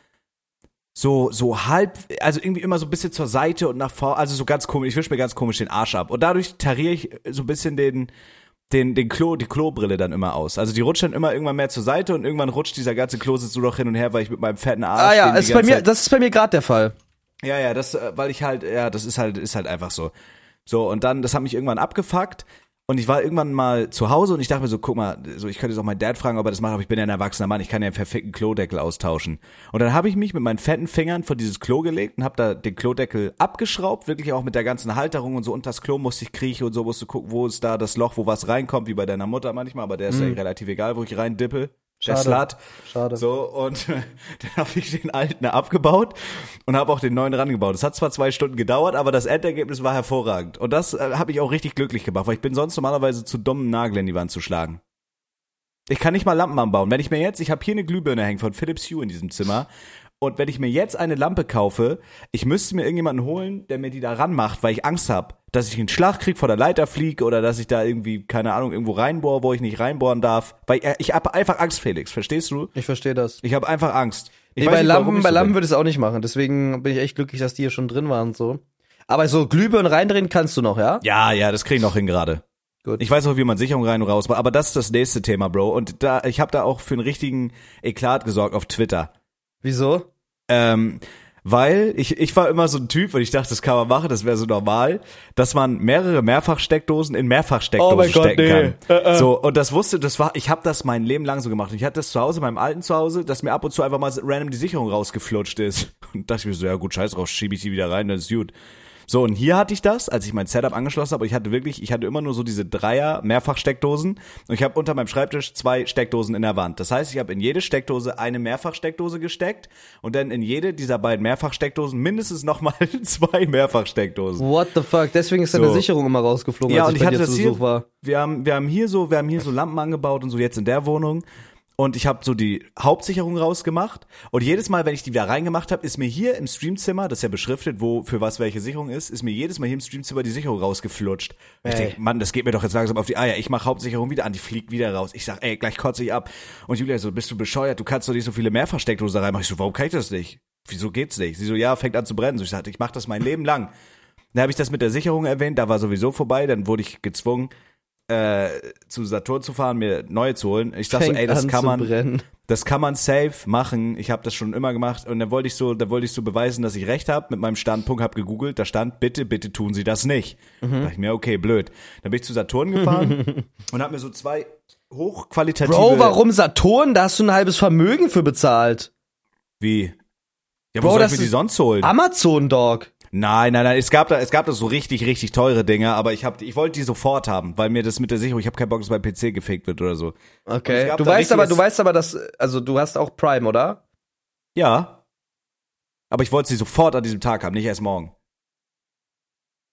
S1: so so halb, also irgendwie immer so ein bisschen zur Seite und nach vorne, also so ganz komisch, ich wische mir ganz komisch den Arsch ab und dadurch tariere ich so ein bisschen den den, den Klo, die Klobrille dann immer aus. Also die rutscht dann immer irgendwann mehr zur Seite und irgendwann rutscht dieser ganze Klositz nur noch hin und her, weil ich mit meinem fetten Arsch.
S2: Ah ja, ist bei mir,
S1: Zeit-
S2: das ist bei mir gerade der Fall.
S1: ja, ja, das, äh, weil ich halt, ja, das ist halt, ist halt einfach so. So, und dann, das hat mich irgendwann abgefuckt. Und ich war irgendwann mal zu Hause und ich dachte mir so, guck mal, so ich könnte jetzt auch meinen Dad fragen, ob er das macht, aber ich bin ja ein erwachsener Mann, ich kann ja einen verfickten Klodeckel austauschen. Und dann habe ich mich mit meinen fetten Fingern vor dieses Klo gelegt und habe da den Klodeckel abgeschraubt, wirklich auch mit der ganzen Halterung und so. Unter das Klo musste ich kriechen und so musste gucken, wo ist da das Loch, wo was reinkommt, wie bei deiner Mutter manchmal, aber der ist ja relativ egal, wo ich rein dippe. Der
S2: Schade.
S1: Slut.
S2: Schade.
S1: So, und dann habe ich den alten abgebaut und habe auch den neuen rangebaut. Es hat zwar zwei Stunden gedauert, aber das Endergebnis war hervorragend. Und das äh, habe ich auch richtig glücklich gemacht, weil ich bin sonst normalerweise zu dumm, einen Nagel in die Wand zu schlagen. Ich kann nicht mal Lampen anbauen. Wenn ich mir jetzt, ich habe hier eine Glühbirne hängen von Philips Hue in diesem Zimmer. Und wenn ich mir jetzt eine Lampe kaufe, ich müsste mir irgendjemanden holen, der mir die da ranmacht, weil ich Angst habe, dass ich einen Schlag krieg, vor der Leiter flieg oder dass ich da irgendwie, keine Ahnung, irgendwo reinbohre, wo ich nicht reinbohren darf. Weil ich, ich habe einfach Angst, Felix, verstehst du?
S2: Ich verstehe das.
S1: Ich habe einfach Angst. Ich
S2: Nee, bei
S1: nicht,
S2: Lampen, bei
S1: so
S2: Lampen würde ich es auch nicht machen. Deswegen bin ich echt glücklich, dass die hier schon drin waren und so. Aber so Glühbirnen reindrehen kannst du noch, ja?
S1: Ja, ja, das krieg ich noch hin gerade.
S2: Gut.
S1: Ich weiß auch, wie man Sicherung rein und raus macht, aber das ist das nächste Thema, Bro. Und da, ich habe da auch für einen richtigen Eklat gesorgt auf Twitter.
S2: Wieso?
S1: Ähm, weil ich, ich war immer so ein Typ und ich dachte, das kann man machen, das wäre so normal, dass man mehrere Mehrfachsteckdosen in Mehrfachsteckdosen
S2: Oh mein Gott,
S1: stecken
S2: nee.
S1: kann.
S2: Äh, äh.
S1: So, und das wusste, das war, ich habe das mein Leben lang so gemacht. Und ich hatte das zu Hause, meinem alten Zuhause, dass mir ab und zu einfach mal random die Sicherung rausgeflutscht ist. Und dachte ich mir so, ja gut, scheiß drauf, schiebe ich die wieder rein, das ist gut. So, und hier hatte ich das, als ich mein Setup angeschlossen habe, ich hatte wirklich, ich hatte immer nur so diese Dreier Mehrfachsteckdosen und ich habe unter meinem Schreibtisch zwei Steckdosen in der Wand. Das heißt, ich habe in jede Steckdose eine Mehrfachsteckdose gesteckt und dann in jede dieser beiden Mehrfachsteckdosen mindestens nochmal zwei Mehrfachsteckdosen.
S2: What the fuck? Deswegen ist deine
S1: So.
S2: Sicherung immer rausgeflogen,
S1: Ja,
S2: als
S1: und
S2: ich
S1: ich hatte das
S2: zu
S1: hier,
S2: Besuch war.
S1: wir haben, wir haben hier so, wir haben hier so Lampen angebaut und so jetzt in der Wohnung. Und ich habe so die Hauptsicherung rausgemacht. Und jedes Mal, wenn ich die wieder reingemacht habe, ist mir hier im Streamzimmer, das ist ja beschriftet, wo für was welche Sicherung ist, ist mir jedes Mal hier im Streamzimmer die Sicherung rausgeflutscht. Und Ich
S2: Ey.
S1: denk, Mann, das geht mir doch jetzt langsam auf die Eier. Ich mache Hauptsicherung wieder an, die fliegt wieder raus. Ich sag, ey, gleich kotze ich ab. Und Julia so, bist du bescheuert? Du kannst doch nicht so viele Mehrfachsteckdosen da reinmachen. Ich so, warum kann ich das nicht? Wieso geht's nicht? Sie so, ja, fängt an zu brennen. So, ich sagte, ich mache das mein Leben lang. Dann habe ich das mit der Sicherung erwähnt, da war sowieso vorbei, dann wurde ich gezwungen, äh, zu Saturn zu fahren, mir neue zu holen. Ich dachte so, ey, das
S2: an
S1: kann man, das kann man safe machen. Ich habe das schon immer gemacht und dann wollte ich so, da wollte ich so beweisen, dass ich recht habe mit meinem Standpunkt, habe gegoogelt, da stand bitte, bitte tun Sie das nicht.
S2: Mhm.
S1: Da dachte ich mir, okay, blöd. Dann bin ich zu Saturn gefahren und habe mir so zwei hochqualitative
S2: Bro, warum Saturn? Da hast du ein halbes Vermögen für bezahlt.
S1: Wie? Ja,
S2: Bro,
S1: wo soll ich mir die sonst holen?
S2: Amazon Dog.
S1: Nein, nein, nein, es gab da, es gab da so richtig, richtig teure Dinger, aber ich hab, ich wollte die sofort haben, weil mir das mit der Sicherung, ich habe keinen Bock, dass mein PC gefaked wird oder so.
S2: Okay. Du weißt aber, du weißt aber, dass, also du hast auch Prime, oder?
S1: Ja. Aber ich wollte sie sofort an diesem Tag haben, nicht erst morgen.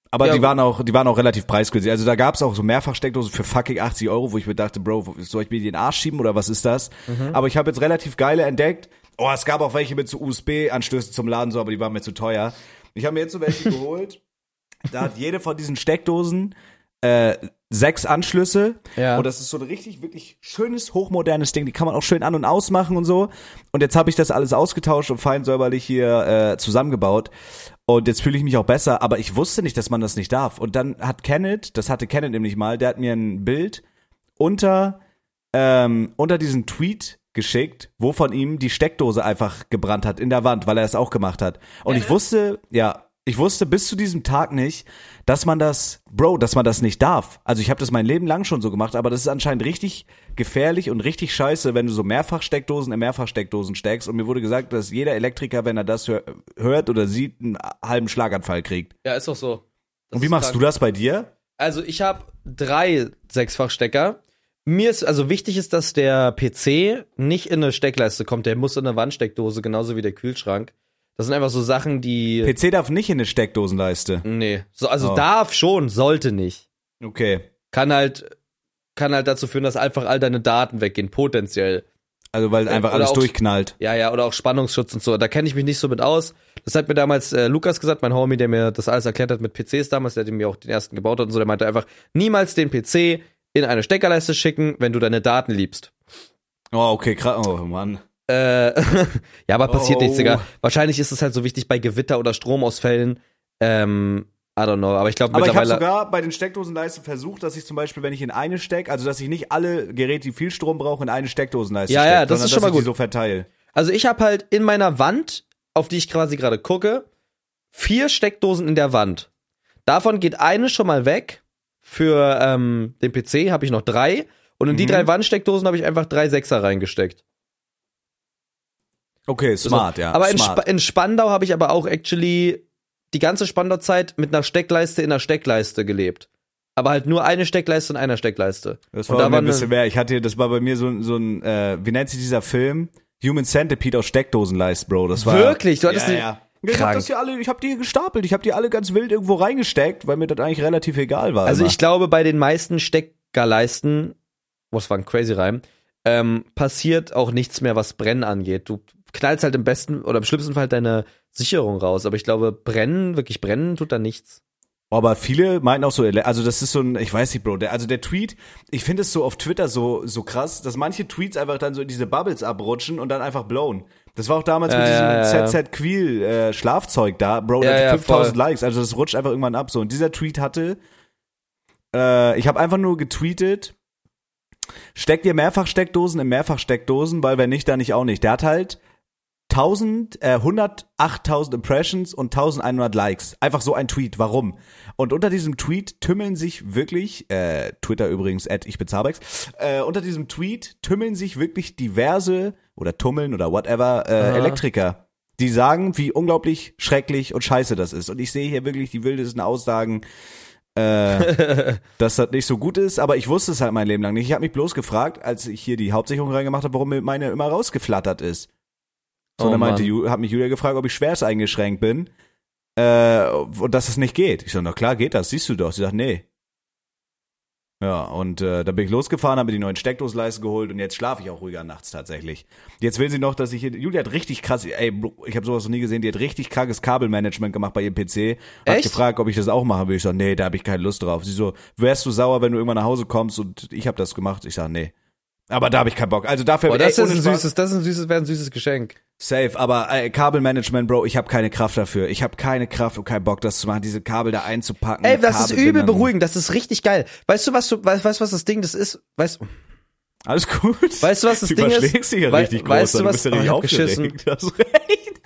S1: Aber
S2: Ja,
S1: die waren auch, die waren auch relativ preisgünstig. Also da gab's auch so Mehrfachsteckdosen für fucking 80 Euro, wo ich mir dachte, Bro, soll ich mir die in den Arsch schieben oder was ist das?
S2: Mhm.
S1: Aber ich habe jetzt relativ geile entdeckt. Oh, es gab auch welche mit so USB-Anschlüssen zum Laden, so, aber die waren mir zu teuer. Ich habe mir jetzt so welche geholt. Da hat jede von diesen Steckdosen äh, sechs Anschlüsse.
S2: Ja.
S1: Und das ist so ein richtig, wirklich schönes, hochmodernes Ding. Die kann man auch schön an- und ausmachen und so. Und jetzt habe ich das alles ausgetauscht und fein säuberlich hier äh, zusammengebaut. Und jetzt fühle ich mich auch besser, aber ich wusste nicht, dass man das nicht darf. Und dann hat Kenneth, das hatte Kenneth nämlich mal, der hat mir ein Bild unter, ähm, unter diesen Tweet geschickt, wo von ihm die Steckdose einfach gebrannt hat in der Wand, weil er es auch gemacht hat. Und ich wusste, ja, ich wusste bis zu diesem Tag nicht, dass man das, Bro, dass man das nicht darf. Also ich habe das mein Leben lang schon so gemacht, aber das ist anscheinend richtig gefährlich und richtig scheiße, wenn du so Mehrfachsteckdosen in Mehrfachsteckdosen steckst. Und mir wurde gesagt, dass jeder Elektriker, wenn er das hör hört oder sieht, einen halben Schlaganfall kriegt.
S2: Ja, ist doch so.
S1: und wie machst du das bei dir?
S2: Also ich habe drei Sechsfachstecker. Mir ist, also wichtig ist, dass der PC nicht in eine Steckleiste kommt. Der muss in eine Wandsteckdose, genauso wie der Kühlschrank. Das sind einfach so Sachen, die.
S1: PC darf nicht in eine Steckdosenleiste.
S2: nee. So, also
S1: Oh.
S2: darf schon, sollte nicht.
S1: Okay.
S2: Kann halt, kann halt dazu führen, dass einfach all deine Daten weggehen, potenziell.
S1: Also weil einfach
S2: Oder
S1: alles
S2: auch-
S1: durchknallt.
S2: Ja, ja, oder auch Spannungsschutz und so. Da kenne ich mich nicht so mit aus. Das hat mir damals äh, Lukas gesagt, mein Homie, der mir das alles erklärt hat mit PCs damals, der mir auch den ersten gebaut hat und so, der meinte einfach, niemals den PC in eine Steckerleiste schicken, wenn du deine Daten liebst.
S1: Oh, okay, krass. Oh, Mann.
S2: Äh, ja, aber passiert
S1: Oh.
S2: nichts, Digga. Wahrscheinlich ist es halt so wichtig bei Gewitter oder Stromausfällen. Ähm, I don't know, aber ich glaube
S1: Aber ich habe
S2: mittlerweile.
S1: sogar bei den Steckdosenleisten versucht, dass ich zum Beispiel, wenn ich in eine steck, also dass ich nicht alle Geräte, die viel Strom brauchen, in eine Steckdosenleiste
S2: Ja,
S1: steck,
S2: ja, das
S1: sondern
S2: ist schon mal gut.
S1: so verteile.
S2: Also ich habe halt in meiner Wand, auf die ich quasi gerade gucke, vier Steckdosen in der Wand. Davon geht eine schon mal weg. Für ähm, den PC habe ich noch drei. Und in die
S1: Mhm.
S2: drei Wandsteckdosen habe ich einfach drei Sechser reingesteckt.
S1: Okay, smart, ja.
S2: aber in,
S1: smart.
S2: Sp in Spandau habe ich aber auch actually die ganze Spandau-Zeit mit einer Steckleiste in einer Steckleiste gelebt. Aber halt nur eine Steckleiste in einer Steckleiste.
S1: Das war
S2: da war
S1: ein bisschen mehr. Ich hatte, das war bei mir so, so ein, äh, wie nennt sich dieser Film? Human Centipede aus Steckdosenleist, Bro. Das war
S2: Wirklich? Du hattest
S1: ja,
S2: eine-
S1: ja. Ich hab
S2: Krank.
S1: das hier alle, ich hab die hier gestapelt, ich hab die alle ganz wild irgendwo reingesteckt, weil mir das eigentlich relativ egal war.
S2: Also
S1: immer.
S2: ich glaube, bei den meisten Steckerleisten, was war ein crazy Reim, ähm, passiert auch nichts mehr, was Brennen angeht. Du knallst halt im besten oder im schlimmsten Fall deine Sicherung raus, aber ich glaube, brennen, wirklich brennen, tut da nichts.
S1: Aber viele meinten auch so, also das ist so ein, ich weiß nicht, Bro, der, also der Tweet, ich finde es so auf Twitter so, so krass, dass manche Tweets einfach dann so in diese Bubbles abrutschen und dann einfach blown. Das war auch damals
S2: Ja,
S1: mit diesem
S2: ja, ja.
S1: ZZ Queel äh, Schlafzeug da, Bro, der
S2: ja,
S1: hatte 5000
S2: voll.
S1: Likes, also das rutscht einfach irgendwann ab so. Und dieser Tweet hatte, äh, ich habe einfach nur getweetet, steck dir Mehrfachsteckdosen in Mehrfachsteckdosen, weil wenn nicht, dann nicht auch nicht. Der hat halt 1000, äh, 108.000 Impressions und 1100 Likes. Einfach so ein Tweet. Warum? Und unter diesem Tweet tümmeln sich wirklich, äh, Twitter übrigens, at ich bin Zabex, äh, unter diesem Tweet tümmeln sich wirklich diverse oder tummeln oder whatever äh,
S2: Aha.
S1: Elektriker, die sagen, wie unglaublich schrecklich und scheiße das ist. Und ich sehe hier wirklich die wildesten Aussagen, äh, dass das nicht so gut ist, aber ich wusste es halt mein Leben lang nicht. Ich habe mich bloß gefragt, als ich hier die Hauptsicherung reingemacht habe, warum meine immer rausgeflattert ist. So,
S2: Oh
S1: dann meinte
S2: Mann.
S1: Hat mich Julia gefragt, ob ich schwerst eingeschränkt bin äh, und dass es nicht geht. Ich so, na klar geht das, siehst du doch. Sie sagt, nee. Ja, und äh, da bin ich losgefahren, habe mir die neuen Steckdosleisten geholt und jetzt schlafe ich auch ruhiger nachts tatsächlich. Jetzt will sie noch, dass ich hier, Julia hat richtig krass, ey, ich habe sowas noch nie gesehen, die hat richtig krankes Kabelmanagement gemacht bei ihrem PC. Hat
S2: Echt?
S1: gefragt, ob ich das auch machen will. Ich so, nee, da habe ich keine Lust drauf. Sie so, wärst du sauer, wenn du irgendwann nach Hause kommst und ich habe das gemacht? Ich sag, nee. Aber da habe ich keinen Bock. Also dafür,
S2: Boah, das
S1: ey,
S2: ist ein süßes, das ist ein süßes, wäre ein süßes Geschenk.
S1: Safe, aber äh, Kabelmanagement, Bro, ich habe keine Kraft dafür. Ich habe keine Kraft und keinen Bock, das zu machen, diese Kabel da einzupacken.
S2: Ey, das ist übel beruhigend, das ist richtig geil. Weißt du, was du, weißt, weißt du, was das Ding das ist? Weißt,
S1: Alles gut.
S2: Weißt du, was das
S1: du
S2: Ding ist?
S1: überschlägst dich ja
S2: Wei-
S1: richtig groß,
S2: weißt du,
S1: du
S2: was-
S1: bist ja
S2: Oh, ich
S1: richtig
S2: hab geschissen.
S1: aufgeregt. Hast recht.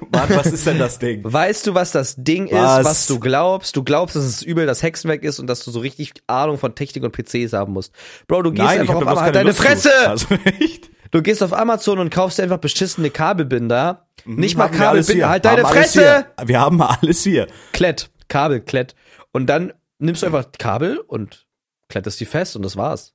S1: Mann, was ist denn das Ding?
S2: weißt du, was das Ding ist,
S1: Was?
S2: was du glaubst? Du glaubst, dass es übel das Hexenwerk ist und dass du so richtig Ahnung von Technik und PCs haben musst. Bro, du gehst
S1: Nein,
S2: einfach auf Amazon,
S1: keine
S2: deine
S1: Lust.
S2: Fresse!
S1: Hast recht.
S2: Du gehst auf Amazon und kaufst einfach beschissene Kabelbinder. Nicht mal
S1: Mhm, wir alles
S2: Kabelbinder, halt deine Fresse!
S1: Wir haben alles hier.
S2: Klett, Kabel, Klett. Und dann nimmst du einfach Kabel und klettest die fest und das war's.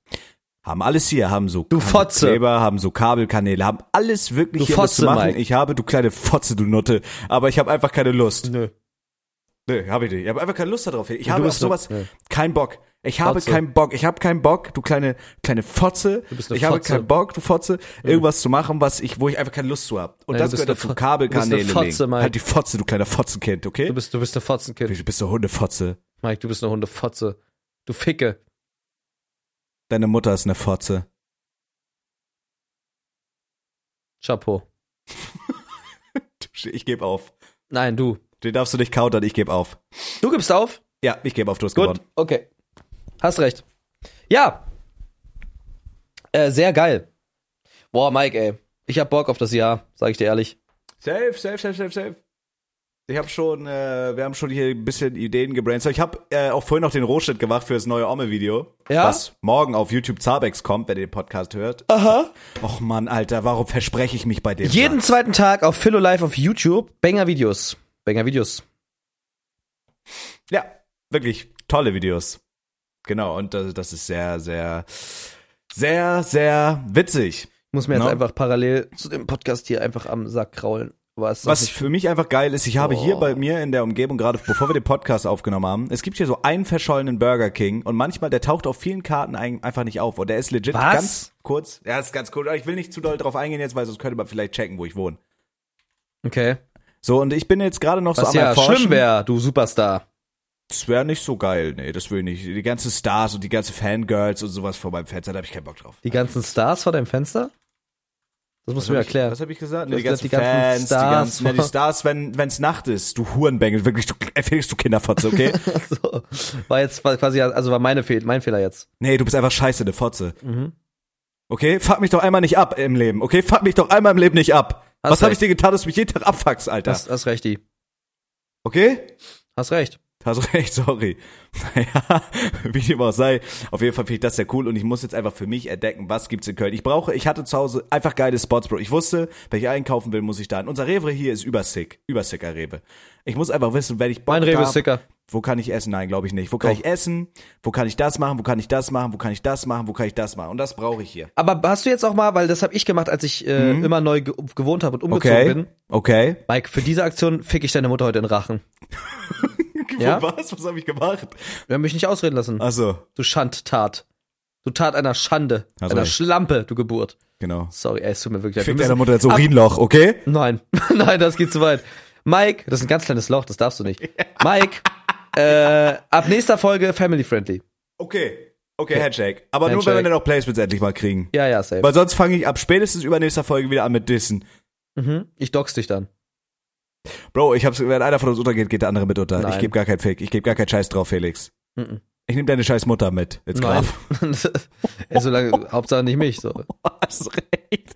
S1: Haben alles hier, haben so
S2: Du
S1: haben
S2: Fotze.
S1: Kleber, haben so Kabelkanäle, haben alles wirklich
S2: Du
S1: hier das zu
S2: Fotze,
S1: machen.
S2: Mike.
S1: Ich habe, du kleine Fotze, du Nutte, aber ich habe einfach keine Lust.
S2: Nö.
S1: Nee, habe ich nicht. Ich habe einfach keine Lust darauf. Ich
S2: Ja,
S1: habe auf sowas
S2: ja.
S1: keinen Bock. Ich habe
S2: Fotze.
S1: keinen Bock. Ich habe keinen Bock, du kleine kleine Fotze.
S2: Du bist eine
S1: ich habe
S2: Fotze.
S1: keinen Bock, du Fotze, irgendwas zu machen, was ich, wo ich einfach keine Lust zu habe. Und
S2: Ja,
S1: das gehört
S2: eine
S1: dazu. Kabelkanäle
S2: du Fotze. Mike.
S1: Halt die Fotze, du kleiner Fotzenkind, okay?
S2: Du bist, du bist eine Fotzenkind.
S1: du bist eine Hundefotze.
S2: Mike, du bist eine Hundefotze. Du Ficke.
S1: Deine Mutter ist eine Fotze.
S2: Chapeau.
S1: Ich gebe auf.
S2: Nein, du.
S1: Den darfst du nicht countern, ich gebe auf.
S2: Du gibst auf?
S1: Ja, ich gebe auf, du hast
S2: Gut,
S1: gewonnen.
S2: okay. Hast recht. Ja. Äh, sehr geil. Boah, Mike, ey. Ich hab Bock auf das Jahr, sag ich dir ehrlich.
S1: Safe, safe, safe, safe, safe. Ich habe schon, äh, wir haben schon hier ein bisschen Ideen gebrainstormt. Ich habe äh, auch vorhin noch den Rohschnitt gemacht für das neue Omme-Video.
S2: Ja?
S1: Was morgen auf YouTube Zabex kommt, wenn ihr den Podcast hört.
S2: Aha.
S1: Och Mann, Alter, warum verspreche ich mich bei dem?
S2: Jeden
S1: Scheiß?
S2: zweiten Tag auf Philo Live auf YouTube. Banger Videos. Banger Videos.
S1: Ja, wirklich tolle Videos. Genau, und das, das ist sehr, sehr, sehr, sehr witzig.
S2: Ich muss mir jetzt
S1: No.
S2: einfach parallel zu dem Podcast hier einfach am Sack kraulen. Was,
S1: Was für mich einfach geil ist, ich habe hier
S2: Oh.
S1: bei mir in der Umgebung, gerade bevor wir den Podcast aufgenommen haben, es gibt hier so einen verschollenen Burger King und manchmal, der taucht auf vielen Karten ein, einfach nicht auf und der ist legit
S2: Was?
S1: ganz kurz. Ja, ist ganz cool, aber ich will nicht zu doll drauf eingehen jetzt, weil sonst könnte man vielleicht checken, wo ich wohne.
S2: Okay.
S1: So, und ich bin jetzt gerade noch so
S2: Was
S1: am
S2: ja
S1: Erforschen.
S2: schlimm wäre, du Superstar.
S1: Das wäre nicht so geil, nee, das will ich nicht. Die ganzen Stars und die ganzen Fangirls und sowas vor meinem Fenster, da habe ich keinen Bock drauf.
S2: Die ganzen Stars vor deinem Fenster? Das musst du mir erklären.
S1: Was habe ich gesagt? Nee, die ganzen
S2: die ganzen
S1: Fans,
S2: Stars
S1: die ganzen, ja, die Stars, wenn wenn's Nacht ist, du Hurenbengel, wirklich, du erfährst du Kinderfotze, okay?
S2: so. War jetzt quasi, also war meine Fehl, mein Fehler jetzt.
S1: nee, du bist einfach scheiße, eine Fotze.
S2: Mhm.
S1: Okay? Fuck mich doch einmal nicht ab im Leben, okay? Fuck mich doch einmal im Leben nicht ab.
S2: Hast
S1: Was habe ich dir getan, dass du mich jeden Tag abfuckst, Alter?
S2: Hast, hast recht, die.
S1: Okay?
S2: Hast recht.
S1: Hast recht, sorry. Naja, wie dem auch sei. Auf jeden Fall finde ich das sehr cool und ich muss jetzt einfach für mich entdecken, was gibt's in Köln. Ich brauche, ich hatte zu Hause einfach geile Spots, Bro. Ich wusste, wenn ich einkaufen will, muss ich da hin. Unser Rewe hier ist übersick. Übersicker Rewe. Ich muss einfach wissen, wenn ich Bock
S2: Mein Rewe
S1: hab,
S2: ist sicker.
S1: Wo kann ich essen? Nein, glaube ich nicht. Wo kann
S2: Doch.
S1: ich essen? Wo kann ich das machen? Wo kann ich das machen? Wo kann ich das machen? Wo kann ich das machen? Und das brauche ich hier.
S2: Aber hast du jetzt auch mal, weil das habe ich gemacht, als ich äh, immer neu ge gewohnt habe und umgezogen
S1: Mhm. Okay.
S2: bin.
S1: Okay.
S2: Mike, für diese Aktion fick ich deine Mutter heute in Rachen. Ja?
S1: Was? Was habe ich gemacht?
S2: Wir haben mich nicht ausreden lassen.
S1: Achso,
S2: Du Schandtat. Du Tat einer Schande.
S1: Hast
S2: einer
S1: recht.
S2: Schlampe, du Geburt.
S1: genau.
S2: Sorry, ey, es tut mir wirklich leid.
S1: Fick
S2: Wir
S1: deiner
S2: müssen-
S1: Mutter
S2: Ab-
S1: Urinloch, okay?
S2: Nein, nein, das geht zu weit. Mike, das ist ein ganz kleines Loch, das darfst du nicht. Mike, äh, ab nächster Folge family friendly.
S1: Okay. Okay, Handshake. Aber nur,
S2: Handshake.
S1: wenn wir dann auch Placements endlich mal kriegen.
S2: Ja, ja, safe.
S1: Weil sonst fange ich ab spätestens übernächster Folge wieder an mit Dissen.
S2: Mhm. Ich dox dich dann.
S1: Bro, ich hab's, wenn einer von uns untergeht, geht der andere mit unter.
S2: Nein.
S1: Ich gebe gar keinen Fick. Ich gebe gar keinen Scheiß drauf, Felix.
S2: Mhm.
S1: Ich nehme deine scheiß Mutter mit. Graf.
S2: Ey, solange, Hauptsache nicht mich, so.
S1: Hast recht.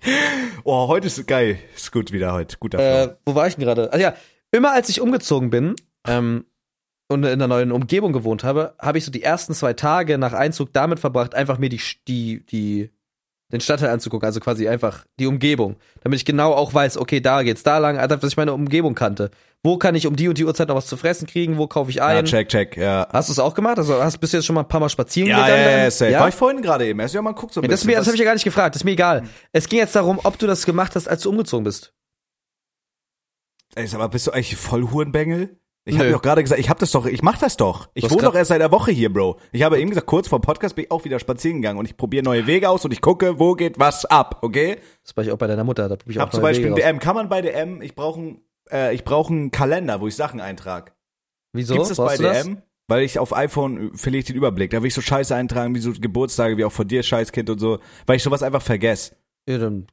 S1: Oh, heute ist geil. Ist gut wieder heute. Guter
S2: Äh, wo war ich denn gerade? Also ja, immer als ich umgezogen bin, ähm, und in einer neuen Umgebung gewohnt habe, habe ich so die ersten zwei Tage nach Einzug damit verbracht, einfach mir die, die, die, den Stadtteil anzugucken, also quasi einfach die Umgebung, damit ich genau auch weiß, okay, da geht's da lang, also dass ich meine Umgebung kannte. Wo kann ich um die und die Uhrzeit noch was zu fressen kriegen? Wo kaufe ich
S1: Ja,
S2: ein?
S1: check, check, ja.
S2: Hast du es auch gemacht? Also hast bist du jetzt schon mal ein paar Mal spazieren
S1: Ja, ja,
S2: gegangen?
S1: ja,
S2: dann?
S1: safe.
S2: ja?
S1: War ich vorhin gerade eben. Erst ja, mal guckt so ein
S2: Ja, das
S1: bisschen.
S2: mir, das
S1: was-
S2: habe ich ja gar nicht gefragt, das ist mir egal. Es ging jetzt darum, ob du das gemacht hast, als du umgezogen bist.
S1: Ey, sag mal, bist du eigentlich voll Hurenbengel? Ich habe doch gerade gesagt, ich hab das doch, ich mach das doch. Ich wohne doch erst seit einer Woche hier, Bro. Ich habe eben gesagt, kurz vor dem Podcast bin ich auch wieder spazieren gegangen und ich probiere neue Wege aus und ich gucke, wo geht was ab, okay?
S2: Das war ich auch bei deiner Mutter, da probier ich auch
S1: habe zum Beispiel
S2: Wege raus.
S1: DM. Kann man bei DM, ich brauche einen, äh, ich brauche einen Kalender, wo ich Sachen eintrage.
S2: Wieso?
S1: Gibt's das bei
S2: du das?
S1: DM? Weil ich auf iPhone verliere ich den Überblick. Da will ich so Scheiße eintragen, wie so Geburtstage, wie auch von dir, Scheißkind und so, weil ich sowas einfach vergesse.
S2: Ja, dann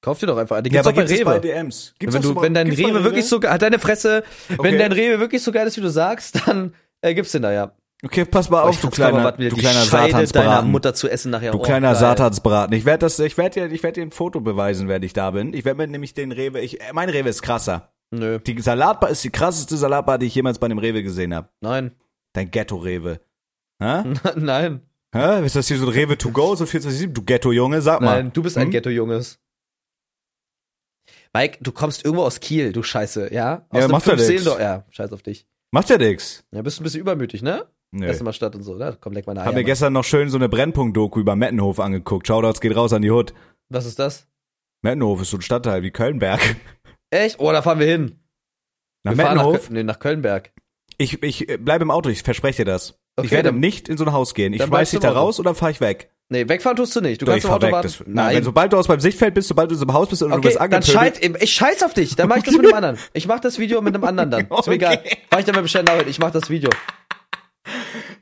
S2: kauf dir doch einfach einen. Die
S1: Ja,
S2: gibt's
S1: aber
S2: auch bei Rewe.
S1: bei DMs? Gibt's
S2: wenn, du,
S1: so-
S2: wenn dein
S1: bei
S2: Rewe wirklich so, halt deine Fresse,
S1: Okay.
S2: wenn dein Rewe wirklich so geil ist, wie du sagst, dann äh, gibt's den da ja.
S1: Okay, pass mal auf, du kleiner, du kleiner Satansbraten.
S2: Mutter zu essen nachher.
S1: Du
S2: Oh,
S1: kleiner
S2: geil.
S1: Satansbraten. Ich werde das, ich werde dir, ich werde dir ein Foto beweisen, wenn ich da bin. Ich werde mir nämlich den Rewe, ich, äh, mein Rewe ist krasser.
S2: Nö,
S1: Die Salatbar ist die krasseste Salatbar, die ich jemals bei einem Rewe gesehen habe.
S2: nein.
S1: Dein Ghetto-Rewe. Hä?
S2: nein,
S1: Hä? Ist das hier so ein Rewe to go, so 24 Du Ghetto-Junge, sag mal.
S2: nein, du bist ein
S1: Hm?
S2: Ghetto-Junges. Mike, du kommst irgendwo aus Kiel, du Scheiße, ja? Aus
S1: Ja, macht ja nix.
S2: Ja, scheiß auf dich.
S1: Macht ja nix.
S2: Ja, bist ein bisschen übermütig, ne?
S1: Nö.
S2: Erst mal Stadt und so, ne? Komm, leck meine Eier.
S1: Hab mir gestern noch schön so eine Brennpunkt-Doku über Mettenhof angeguckt. Shoutouts geht raus an die Hood.
S2: Was ist das?
S1: Mettenhof ist so ein Stadtteil wie Kölnberg.
S2: Echt? Oh, da fahren wir hin.
S1: Nach
S2: wir fahren nach,
S1: Mettenhof?
S2: Kö- nee, nach Kölnberg.
S1: Ich, ich äh, bleib im Auto, ich verspreche dir das.
S2: Okay,
S1: ich werde nicht in so ein Haus gehen. Ich schmeiß dich
S2: du
S1: da raus und dann fahr ich weg.
S2: Nee, wegfahren tust du nicht. Du
S1: Doch,
S2: kannst im Auto
S1: weg.
S2: warten.
S1: Das, nein. Wenn, sobald du aus meinem Sichtfeld bist, sobald du in so einem Haus bist und du
S2: Okay,
S1: bist
S2: dann
S1: angepöbelt.
S2: scheiß, ich scheiß auf dich. Dann mach ich das mit einem anderen. Ich mach das Video mit einem anderen dann. Ist mir
S1: Okay.
S2: egal. Fahr ich dann mit Bescheid nach Ich mach das Video.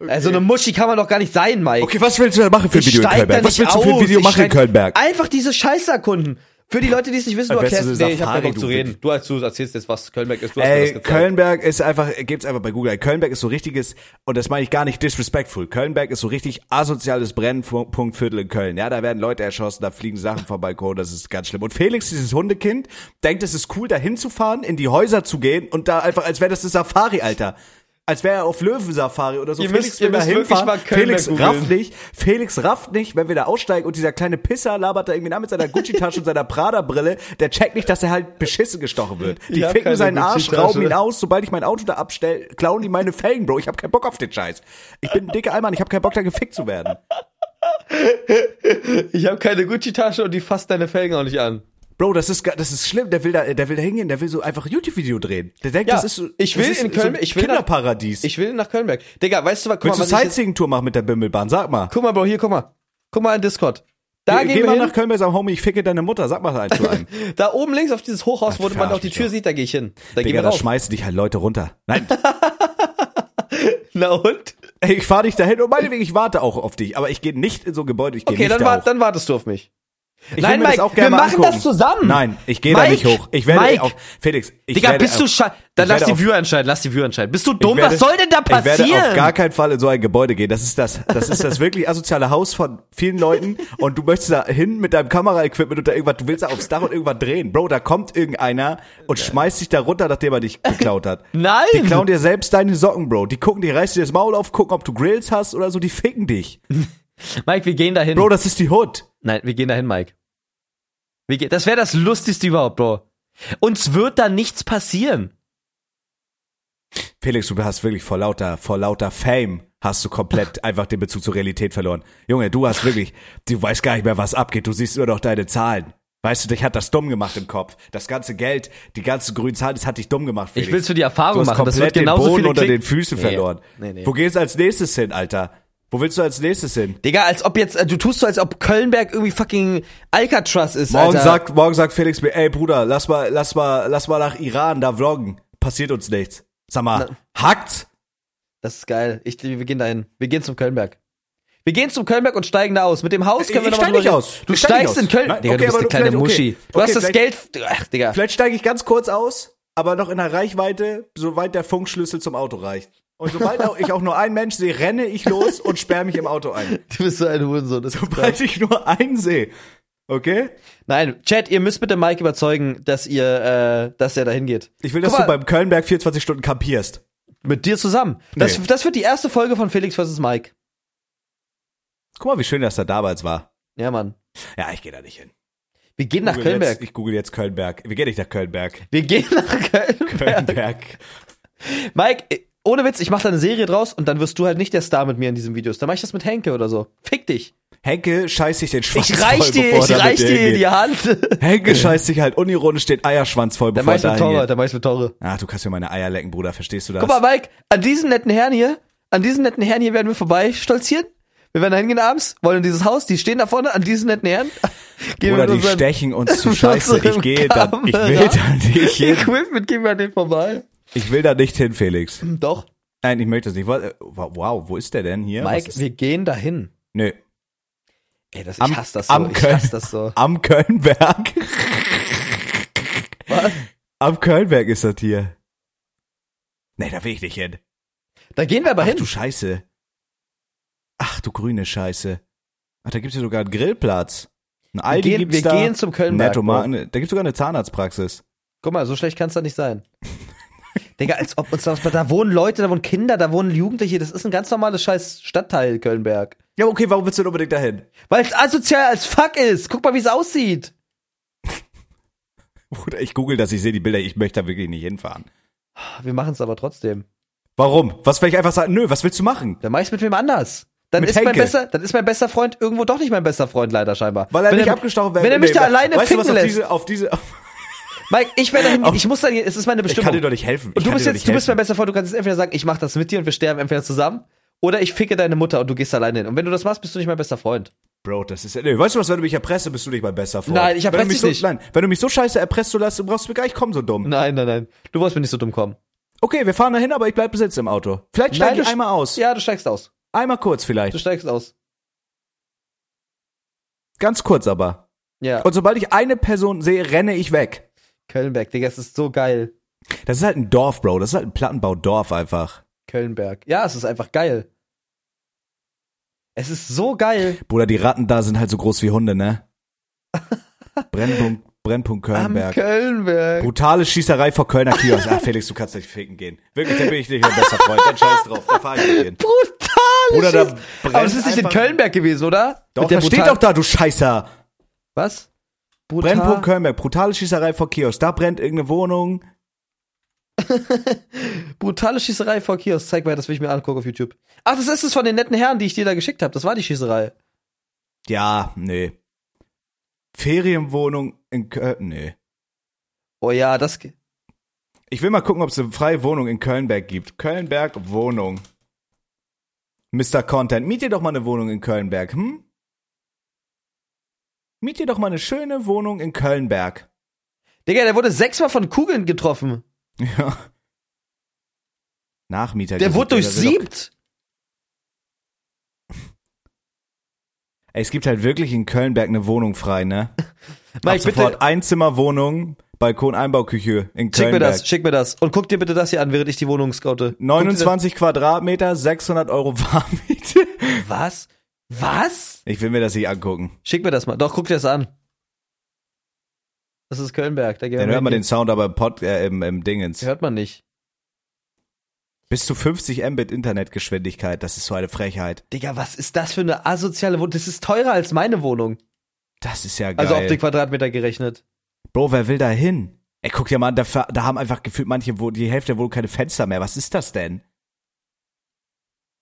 S2: Also eine Muschi kann man doch gar nicht sein, Mike.
S1: Okay, was willst du da machen für ein Video in Kölnberg? Was willst du für ein. Video machen in Kölnberg?
S2: Einfach diese Scheiße erkunden. Für die Leute, die es nicht wissen, du erklärst,
S1: du
S2: nee, ich hab
S1: Safari,
S2: keinen Bock zu reden. Du, als du erzählst jetzt, was Kölnberg ist, du hast das
S1: Ey. Kölnberg ist einfach, gibt's einfach bei Google. Kölnberg ist so richtiges, und das meine ich gar nicht disrespectful. Kölnberg ist so richtig asoziales Brennpunktviertel in Köln. Ja, da werden Leute erschossen, da fliegen Sachen vom Balkon, das ist ganz schlimm. Und Felix, dieses Hundekind, denkt, es ist cool, da hinzufahren, in die Häuser zu gehen und da einfach, als wäre das eine Safari, Alter. Als wäre er auf Löwensafari oder so.
S2: Ihr
S1: Felix
S2: müsst-
S1: will da hinfahren. Felix rafft nicht. Felix rafft nicht, wenn wir da aussteigen und dieser kleine Pisser labert da irgendwie nach mit seiner Gucci-Tasche und seiner Prada-Brille. Der checkt nicht, dass er halt beschissen gestochen wird. Die
S2: Ich
S1: ficken seinen Arsch, rauben ihn aus. Sobald ich mein Auto da abstell, klauen die meine Felgen, Bro. Ich hab keinen Bock auf den Scheiß. Ich bin ein dicker Allmann, ich hab keinen Bock da gefickt zu werden.
S2: Ich habe keine Gucci-Tasche und die fasst deine Felgen auch nicht an.
S1: Bro, das ist, das ist schlimm. Der will da, der will da hingehen, der will so einfach YouTube-Video drehen. Der denkt,
S2: Ja,
S1: das ist so,
S2: ich will in Köln-
S1: so ein
S2: ich will nach-
S1: Kinderparadies.
S2: Ich will nach Kölnberg. Digga, weißt du was? Guck
S1: Willst
S2: mal,
S1: du Sightseeing-Tour machen mit der Bimmelbahn? Sag mal.
S2: guck mal, Bro, hier, guck mal. Guck mal in Discord. Da
S1: Geh,
S2: gehen
S1: geh
S2: wir
S1: mal
S2: hin.
S1: nach Köln seinem Homie, ich ficke deine Mutter. Sag mal ein zu einem.
S2: Da oben links auf dieses Hochhaus, wo man
S1: verarsch
S2: die Tür
S1: doch.
S2: sieht, da gehe ich hin. Da
S1: Digga, da schmeißen dich halt Leute runter. Nein.
S2: Na und?
S1: Ey, ich fahr dich dahin und meinetwegen, ich warte auch auf dich. Aber ich gehe nicht in so ein Gebäude, ich gehe
S2: Okay,
S1: nicht
S2: dann,
S1: da
S2: wa
S1: hoch.
S2: dann wartest du auf mich.
S1: Ich
S2: Nein, Mike, wir machen
S1: angucken.
S2: das zusammen.
S1: Nein, ich gehe da nicht hoch. Ich werde
S2: Mike.
S1: auch, Felix, ich
S2: Digga,
S1: werde
S2: bist du scha Dann lass die Viewer entscheiden, lass die Viewer entscheiden. Bist du dumm?
S1: werde-
S2: Was soll denn da
S1: Ich werde
S2: passieren?
S1: auf gar keinen Fall in so ein Gebäude gehen. Das ist das, das ist das wirklich asoziale Haus von vielen Leuten und du möchtest da hin mit deinem Kameraequipment und da irgendwas, du willst da aufs Dach und irgendwas drehen. Bro, da kommt irgendeiner und schmeißt dich da runter, nachdem er dich geklaut hat.
S2: Nein.
S1: Die klauen dir selbst deine Socken, Bro. Die gucken, die reißen dir das Maul auf, gucken, ob du Grills hast oder so, die ficken dich.
S2: Mike, wir gehen dahin.
S1: Bro, das ist die Hood.
S2: Nein, wir gehen dahin, Mike. Wir gehen, das wäre das Lustigste überhaupt, Bro. Uns wird da nichts passieren.
S1: Felix, du hast wirklich vor lauter, vor lauter Fame hast du komplett einfach den Bezug zur Realität verloren. Junge, du hast wirklich, du weißt gar nicht mehr, was abgeht. Du siehst nur noch deine Zahlen. Weißt du, dich hat das dumm gemacht im Kopf. Das ganze Geld, die ganzen grünen Zahlen, das hat dich dumm gemacht, Felix.
S2: Ich will's für die Erfahrung
S1: du hast
S2: machen. Das
S1: komplett
S2: wird genauso
S1: den Boden unter den Füßen
S2: Nee.
S1: verloren.
S2: Nee, nee.
S1: Wo gehst du als nächstes hin, Alter? Wo willst du als nächstes hin?
S2: Digga, als ob jetzt, äh, du tust so, als ob Kölnberg irgendwie fucking Alcatraz ist,
S1: Morgen
S2: Alter.
S1: sagt, morgen sagt Felix mir, ey Bruder, lass mal, lass mal, lass mal nach Iran da vloggen. Passiert uns nichts. Sag mal, hackt's?
S2: Das ist geil. Ich, wir gehen dahin. Wir gehen zum Kölnberg. Wir gehen zum Kölnberg und steigen da aus. Mit dem Haus können wir
S1: Ich
S2: noch mal
S1: steig nicht aus.
S2: Du
S1: Ich
S2: steigst in
S1: aus.
S2: Köln.
S1: Nein,
S2: Digga,
S1: okay,
S2: du bist eine kleine
S1: vielleicht- okay.
S2: Muschi. Du
S1: Okay,
S2: hast das Geld. Ach, Digga.
S1: Vielleicht steige ich ganz kurz aus, aber noch in der Reichweite, soweit der Funkschlüssel zum Auto reicht. Und sobald auch ich auch nur einen Mensch sehe, renne ich los und sperre mich im Auto ein.
S2: Du bist so ein Hurensohn. Das.
S1: Sobald ich nur einen sehe. Okay?
S2: Nein, Chat, ihr müsst bitte Mike überzeugen, dass ihr, äh, dass er dahin geht.
S1: Ich will, dass
S2: Guck
S1: du
S2: mal,
S1: beim Kölnberg 24 Stunden kampierst.
S2: mit dir zusammen. Das,
S1: Nee.
S2: das wird die erste Folge von Felix vs. Mike.
S1: Guck mal, wie schön das da damals war.
S2: Ja, Mann.
S1: Ja, ich gehe da nicht hin.
S2: Wir gehen nach Kölnberg.
S1: Jetzt, ich google jetzt Kölnberg. Wir gehen nicht nach Kölnberg.
S2: Wir gehen nach Kölnberg.
S1: Kölnberg.
S2: Mike, ohne Witz, ich mache da eine Serie draus und dann wirst du halt nicht der Star mit mir in diesen Videos. Dann mach ich das mit Henke oder so. Fick dich.
S1: Henke scheißt sich den Schwanz
S2: Ich reich
S1: voll,
S2: dir,
S1: bevor
S2: ich reich
S1: dir
S2: die Hand.
S1: Henke scheißt sich halt unironisch den Eierschwanz voll, bevor er
S2: meist mit
S1: da
S2: Tore,
S1: hingeht.
S2: der meist mit Tore.
S1: Ach, du kannst mir meine Eier lecken, Bruder. Verstehst du das?
S2: Guck mal, Mike, an diesen netten Herren hier, an diesen netten Herren hier werden wir vorbei stolzieren. Wir werden da hingehen abends, wollen in dieses Haus, die stehen da vorne, an diesen netten Herren. Gehen
S1: Oder die stechen uns zu scheiße. Ich gehe da, ich will
S2: Kamera-
S1: da nicht hin.
S2: Equipment, gehen wir an den vorbei.
S1: Ich will da nicht hin, Felix.
S2: Doch.
S1: Nein, ich möchte das nicht. Wa- Wow, wo ist der denn hier?
S2: Mike, wir gehen dahin.
S1: nö.
S2: Ey, das,
S1: Am-
S2: ich hasse das so.
S1: am
S2: ich
S1: Köln-
S2: hasse das so.
S1: Am Kölnberg.
S2: Was?
S1: Am Kölnberg ist das hier. Nee, da will ich nicht hin.
S2: Da gehen wir aber
S1: Ach
S2: hin.
S1: du Scheiße. Ach du grüne Scheiße. Ach, da gibt's hier sogar einen Grillplatz. Ein
S2: Wir
S1: Aldi
S2: gehen,
S1: gibt's
S2: wir
S1: da.
S2: gehen zum Kölnberg.
S1: Netto. Da gibt's sogar eine Zahnarztpraxis.
S2: Guck mal, so schlecht kann's da nicht sein. Digga, als ob uns das, da wohnen Leute, da wohnen Kinder, da wohnen Jugendliche, das ist ein ganz normales scheiß Stadtteil, Kölnberg.
S1: Ja, okay, warum willst du denn unbedingt dahin?
S2: Weil es asozial als fuck ist. Guck mal, wie es aussieht.
S1: Bruder, ich google das, ich sehe die Bilder, ich möchte da wirklich nicht hinfahren.
S2: Wir machen es aber trotzdem.
S1: Warum? Was will ich einfach sagen? Nö, was willst du machen?
S2: Dann mach ich's mit wem anders. Dann
S1: Mit
S2: ist mein besser, dann ist mein bester Freund irgendwo doch nicht mein bester Freund leider scheinbar.
S1: Weil er
S2: wenn
S1: nicht abgestochen wäre.
S2: Wenn er mich da alleine
S1: weißt du,
S2: ficken
S1: was auf
S2: lässt.
S1: diese, auf diese,
S2: Mike, ich werde dahin, ich muss da, es ist meine
S1: ich
S2: Bestimmung.
S1: kann dir doch nicht helfen. Ich
S2: und du bist jetzt, du bist mein bester Freund, du kannst jetzt entweder sagen, ich mach das mit dir und wir sterben entweder zusammen, oder ich ficke deine Mutter und du gehst alleine hin. Und wenn du das machst, bist du nicht mein bester Freund.
S1: Bro, das ist, nee, weißt du was, wenn du mich erpresst, bist du nicht mein bester Freund.
S2: Nein, ich
S1: du
S2: erpresse dich
S1: so,
S2: nicht.
S1: Nein, wenn du mich so scheiße erpresst, du lässt, du brauchst mir gar nicht kommen, so dumm.
S2: Nein, nein, nein. Du wolltest mir nicht so dumm kommen.
S1: Okay, wir fahren dahin, aber ich bleib besitzt im Auto. Vielleicht steige
S2: Nein,
S1: ich
S2: du-
S1: einmal aus.
S2: Ja, du steigst aus.
S1: Einmal kurz
S2: Du
S1: vielleicht.
S2: steigst aus.
S1: Ganz kurz aber.
S2: Ja.
S1: Und sobald ich eine Person sehe, renne ich weg.
S2: Kölnberg, Digga, es ist so geil.
S1: Das ist halt ein Dorf, Bro. Das ist halt ein Plattenbaudorf einfach.
S2: Kölnberg. Ja, es ist einfach geil. Es ist so geil.
S1: Bruder, die Ratten da sind halt so groß wie Hunde, ne? Brennpunkt, Brennpunkt
S2: Am
S1: Kölnberg.
S2: Kölnberg.
S1: Brutale Schießerei vor Kölner Kiosk. Ah, Felix, du kannst nicht ficken gehen. Wirklich, da bin ich nicht mein bester Freund. Dann scheiß drauf, da fahr ich nicht hin.
S2: Brutal.
S1: Bruder, da
S2: Aber es ist nicht in Kölnberg gewesen, oder?
S1: Doch,
S2: Mit der
S1: da steht doch da, du Scheißer.
S2: Was? Brutal.
S1: Brennpunkt Kölnberg, brutale Schießerei vor Kiosk. Da brennt irgendeine Wohnung.
S2: Brutale Schießerei vor Kiosk. Zeig mal, das will ich mir angucken auf YouTube. Ach, das ist es von den netten Herren, die ich dir da geschickt habe. Das war die Schießerei.
S1: Ja, nee. Ferienwohnung in Köln. Nee.
S2: Oh ja, das. ge-
S1: Ich will mal gucken, ob es eine freie Wohnung in Kölnberg gibt. Kölnberg Wohnung. Mr. Content, miet dir doch mal eine Wohnung in Kölnberg, hm? Miet dir doch mal eine schöne Wohnung in Kölnberg.
S2: Digga, der wurde sechsmal von Kugeln getroffen.
S1: Ja. Nachmieter.
S2: Der wurde durchsiebt.
S1: Ey, es gibt halt wirklich in Kölnberg eine Wohnung frei, ne?
S2: Mike,
S1: Ab sofort
S2: bitte,
S1: Einzimmerwohnung, Balkon, Einbauküche in
S2: schick mir
S1: Kölnberg.
S2: das, schick mir das. Und guck dir bitte das hier an, während ich die Wohnung scoute. Guck dir
S1: 29 Quadratmeter, 600 Euro Warmmiete.
S2: Was? Was?
S1: Ich will mir das nicht angucken.
S2: Schick mir das mal. Doch, guck dir das an. Das ist Kölnberg. Da
S1: Dann hört man den Sound aber im, Pod, äh, im, im Dingens.
S2: Hört man nicht.
S1: Bis zu 50 Mbit Internetgeschwindigkeit, das ist so eine Frechheit.
S2: Digga, was ist das für eine asoziale Wohnung? Das ist teurer als meine Wohnung.
S1: Das ist ja geil.
S2: Also auf den Quadratmeter gerechnet.
S1: Bro, wer will da hin? Ey, guck dir mal an, da, da haben einfach gefühlt manche, wo die Hälfte der Wohnung keine Fenster mehr. Was ist das denn?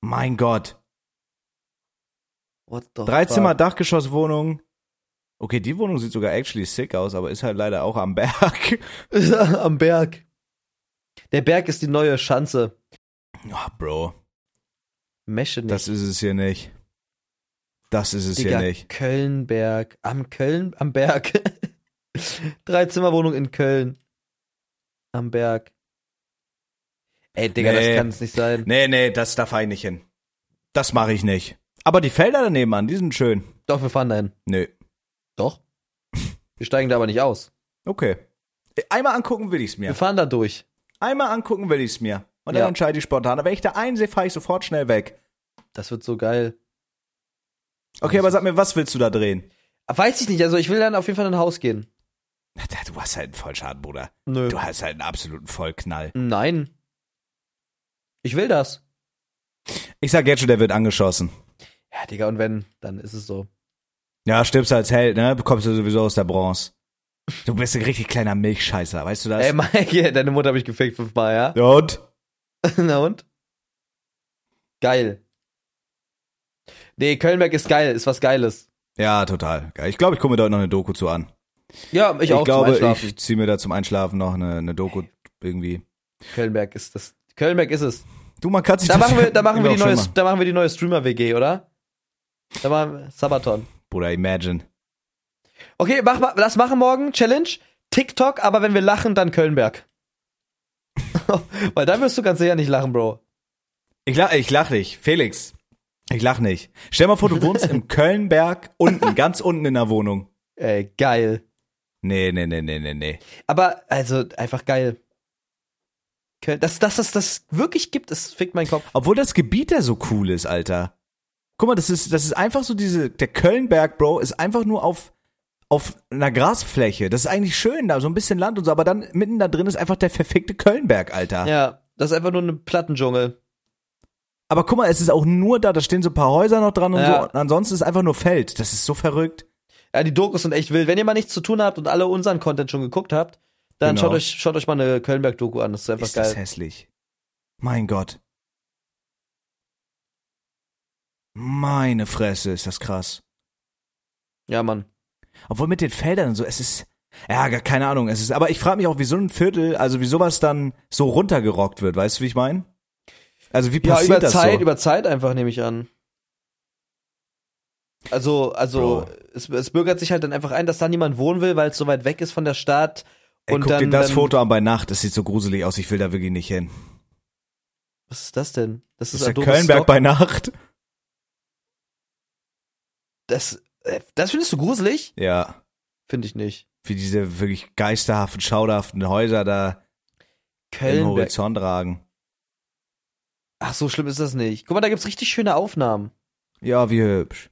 S1: Mein Gott.
S2: What the
S1: Drei
S2: fuck?
S1: Zimmer, Dachgeschosswohnung. Okay, die Wohnung sieht sogar actually sick aus, aber ist halt leider auch am Berg.
S2: Am Berg. Der Berg ist die neue Schanze.
S1: Oh, Bro,
S2: Mesche nicht.
S1: das ist es hier nicht. Das ist es
S2: Digga,
S1: hier nicht.
S2: Kölnberg. Am Köln, am Berg. Drei Zimmerwohnung in Köln. Am Berg. Ey, Digga,
S1: Nee.
S2: das kann es nicht sein.
S1: Nee, nee, das da fahr ich nicht hin. Das mache ich nicht. Aber die Felder daneben an, die sind schön.
S2: Doch, wir fahren dahin.
S1: Nö.
S2: Doch. Wir steigen da aber nicht aus.
S1: Okay. Einmal angucken will ich's mir.
S2: Wir fahren da durch.
S1: Einmal angucken will ich's mir. Und dann
S2: Ja.
S1: entscheide ich spontan. Aber wenn ich da einsehe, fahre ich sofort schnell weg.
S2: Das wird so geil.
S1: Okay, aber sag mir, was willst du da drehen?
S2: Weiß ich nicht, also ich will dann auf jeden Fall in ein Haus gehen.
S1: Du hast halt einen Vollschaden, Bruder.
S2: Nö.
S1: Du hast halt einen absoluten Vollknall.
S2: Nein. Ich will das.
S1: Ich sag jetzt schon, der wird angeschossen.
S2: Ja, Digga, und wenn, dann ist es so.
S1: Ja, stirbst als Held, ne? Bekommst du sowieso aus der Bronze. Du bist ein richtig kleiner Milchscheißer, weißt du das?
S2: Ey, Mike, deine Mutter habe ich gefickt fünfmal, ja?
S1: ja, und?
S2: Na und? Geil. Nee, Kölnberg ist geil, ist was Geiles.
S1: Ja, total. Geil. Ich glaube, ich gucke mir dort noch eine Doku zu an.
S2: Ja, ich, auch
S1: glaube,
S2: zum Einschlafen.
S1: ich ziehe mir da zum Einschlafen noch eine, eine Doku irgendwie.
S2: Kölnberg ist das. Kölnberg ist es.
S1: Du, man kann sich
S2: Da
S1: das
S2: machen wir, da machen wir die neue, da machen wir die neue Streamer-WG, oder? Da wir Sabaton.
S1: Bruder, imagine.
S2: Okay, mach mal, lass machen morgen, Challenge. TikTok, aber wenn wir lachen, dann Kölnberg. Weil dann wirst du ganz sicher nicht lachen, Bro.
S1: Ich lach, ich lach nicht. Felix. Ich lach nicht. Stell mal vor, du wohnst im Kölnberg unten, ganz unten in der Wohnung.
S2: Ey, geil.
S1: Nee, nee, nee, nee, nee, nee.
S2: Aber, also, einfach geil. Köln, dass, dass es das wirklich gibt, das fickt meinen Kopf.
S1: Obwohl das Gebiet da so cool ist, Alter. Guck mal, das ist, das ist einfach so diese, der Kölnberg, Bro, ist einfach nur auf, auf einer Grasfläche. Das ist eigentlich schön, da so ein bisschen Land und so, aber dann mitten da drin ist einfach der verfickte Kölnberg, Alter.
S2: Ja, das ist einfach nur ein Plattendschungel.
S1: Aber guck mal, es ist auch nur da, da stehen so ein paar Häuser noch dran und
S2: Ja.
S1: so. Und ansonsten ist einfach nur Feld. Das ist so verrückt.
S2: Ja, die Dokus sind echt wild. Wenn ihr mal nichts zu tun habt und alle unseren Content schon geguckt habt, dann
S1: Genau.
S2: schaut euch, schaut euch mal eine Kölnberg-Doku an. Das ist einfach
S1: ist das
S2: geil.
S1: hässlich. Mein Gott. Meine Fresse, ist das krass.
S2: Ja, Mann.
S1: Obwohl mit den Feldern und so, es ist, ja, gar keine Ahnung, es ist, aber ich frage mich auch, wie so ein Viertel, also wie sowas dann so runtergerockt wird, weißt du, wie ich meine? Also wie
S2: Ja,
S1: passiert
S2: über
S1: das
S2: Zeit,
S1: so?
S2: über Zeit einfach, nehme ich an. Also, also,
S1: Bro.
S2: es, es bürgert sich halt dann einfach ein, dass da niemand wohnen will, weil es so weit weg ist von der Stadt.
S1: Ey,
S2: und
S1: guck
S2: dann,
S1: dir das
S2: dann,
S1: Foto an bei Nacht, das sieht so gruselig aus, ich will da wirklich nicht hin.
S2: Was ist das denn? Das
S1: Das
S2: ist,
S1: ist der Kölnberg
S2: Stock.
S1: bei Nacht.
S2: Das, äh, das findest du gruselig?
S1: Ja,
S2: Finde ich nicht.
S1: wie diese wirklich geisterhaften, schauderhaften Häuser da im
S2: Kölnberg.
S1: Horizont ragen.
S2: Ach, so schlimm ist das nicht. Guck mal, da gibt's richtig schöne Aufnahmen.
S1: Ja, wie hübsch.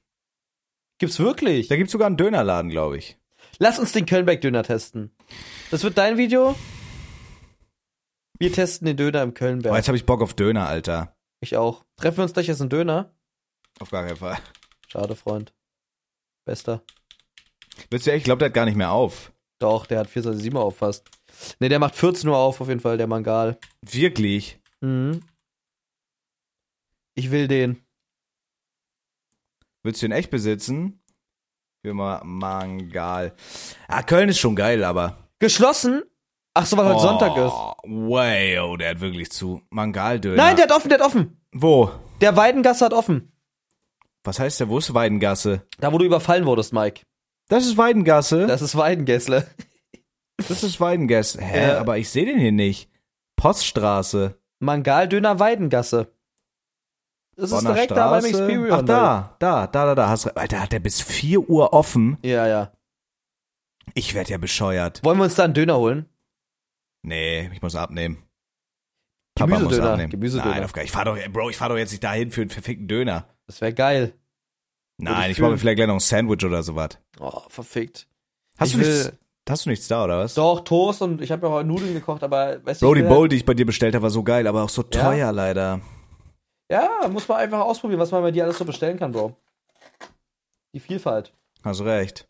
S2: Gibt's wirklich?
S1: Da gibt's sogar einen Dönerladen, glaube ich.
S2: Lass uns den Kölnberg-Döner testen. Das wird dein Video. Wir testen den Döner im
S1: Oh,
S2: Kölnberg.
S1: jetzt habe ich Bock auf Döner, Alter.
S2: Ich auch. Treffen wir uns gleich essen Döner?
S1: Auf gar keinen Fall.
S2: Schade, Freund. Bester.
S1: Willst du echt? Ich glaube, der hat gar nicht mehr auf.
S2: Doch, der hat 24-7 auf fast. Ne, der macht 14 Uhr auf, auf jeden Fall, der Mangal.
S1: Wirklich?
S2: Mhm. Ich will den.
S1: Willst du ihn echt besitzen? Wie immer Mangal. Ah, Köln ist schon geil, aber.
S2: Geschlossen? Ach so, weil heute Sonntag ist.
S1: Oh, der hat wirklich zu. Mangaldöner.
S2: Nein, der hat offen, der hat offen.
S1: Wo?
S2: Der Weidengasse hat offen.
S1: Was heißt der? Wo ist Weidengasse?
S2: Da, wo du überfallen wurdest, Mike.
S1: Das ist Weidengasse.
S2: Das ist Weidengässle.
S1: Das ist Weidengasse. Hä?
S2: Ja.
S1: Aber ich sehe den hier nicht. Poststraße.
S2: Mangaldöner Weidengasse. Das ist direkt da beim. Experience.
S1: Ach, da, da, da, da, da. Hast, Alter, hat der bis 4 Uhr offen?
S2: Ja, ja.
S1: Ich werd ja bescheuert.
S2: Wollen wir uns da einen Döner holen?
S1: Nee, ich muss abnehmen. Papa muss
S2: Gemüsedöner.
S1: abnehmen.
S2: Gemüsedöner.
S1: Nein, auf gar Ich fahr doch, Bro, ich fahr doch jetzt nicht dahin für einen verfickten Döner.
S2: Das wäre geil.
S1: Nein,
S2: ich
S1: ich mache mir vielleicht gleich noch ein Sandwich oder sowas.
S2: Oh, verfickt.
S1: Hast
S2: Ich
S1: du nichts, hast du nichts da, oder was?
S2: Doch, Toast und ich habe ja heute Nudeln gekocht, aber weißt du,
S1: Bro,
S2: ich
S1: die
S2: will
S1: Bowl, die ich bei dir bestellt habe, war so geil, aber auch so
S2: Ja?
S1: teuer leider.
S2: Ja, muss man einfach ausprobieren, was man bei dir alles so bestellen kann, Bro. Die Vielfalt.
S1: Hast recht.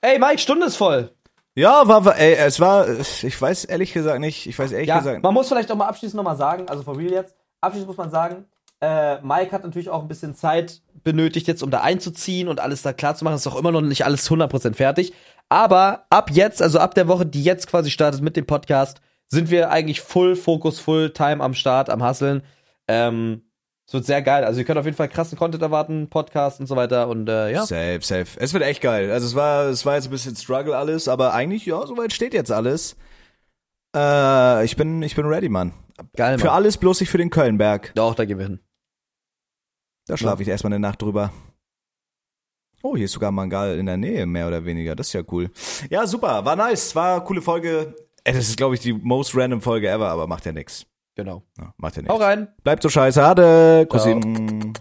S2: Ey, Mike, Stunde ist voll.
S1: Ja, war, war ey, es war, ich weiß ehrlich gesagt nicht, ich weiß ehrlich
S2: Ja,
S1: gesagt.
S2: man muss vielleicht auch mal abschließend nochmal sagen, also for real jetzt, abschließend muss man sagen, äh, Mike hat natürlich auch ein bisschen Zeit benötigt jetzt, um da einzuziehen und alles da klar zu machen. Ist auch immer noch nicht alles 100% fertig. Aber ab jetzt, also ab der Woche, die jetzt quasi startet mit dem Podcast, sind wir eigentlich full Fokus, full Time am Start, am Hasseln. Ähm, es wird sehr geil. Also ihr könnt auf jeden Fall krassen Content erwarten, Podcast und so weiter und äh, ja.
S1: Safe, safe. Es wird echt geil. Also es war, es war jetzt ein bisschen Struggle alles, aber eigentlich, ja, soweit steht jetzt alles. Äh, ich bin, ich bin ready, Mann.
S2: Geil, Mann.
S1: Für alles bloß nicht für den Kölnberg.
S2: Doch, da gehen wir hin.
S1: Da schlafe ich erstmal eine Nacht drüber. Oh, hier ist sogar Mangal in der Nähe, mehr oder weniger. Das ist ja cool. Ja, super. War nice. War coole Folge. Äh, Das ist, glaube ich, die most random Folge ever, aber macht ja nix.
S2: Genau.
S1: Ja, macht ja nix.
S2: Hau rein.
S1: Bleibt so scheiße. Hade. Cousin.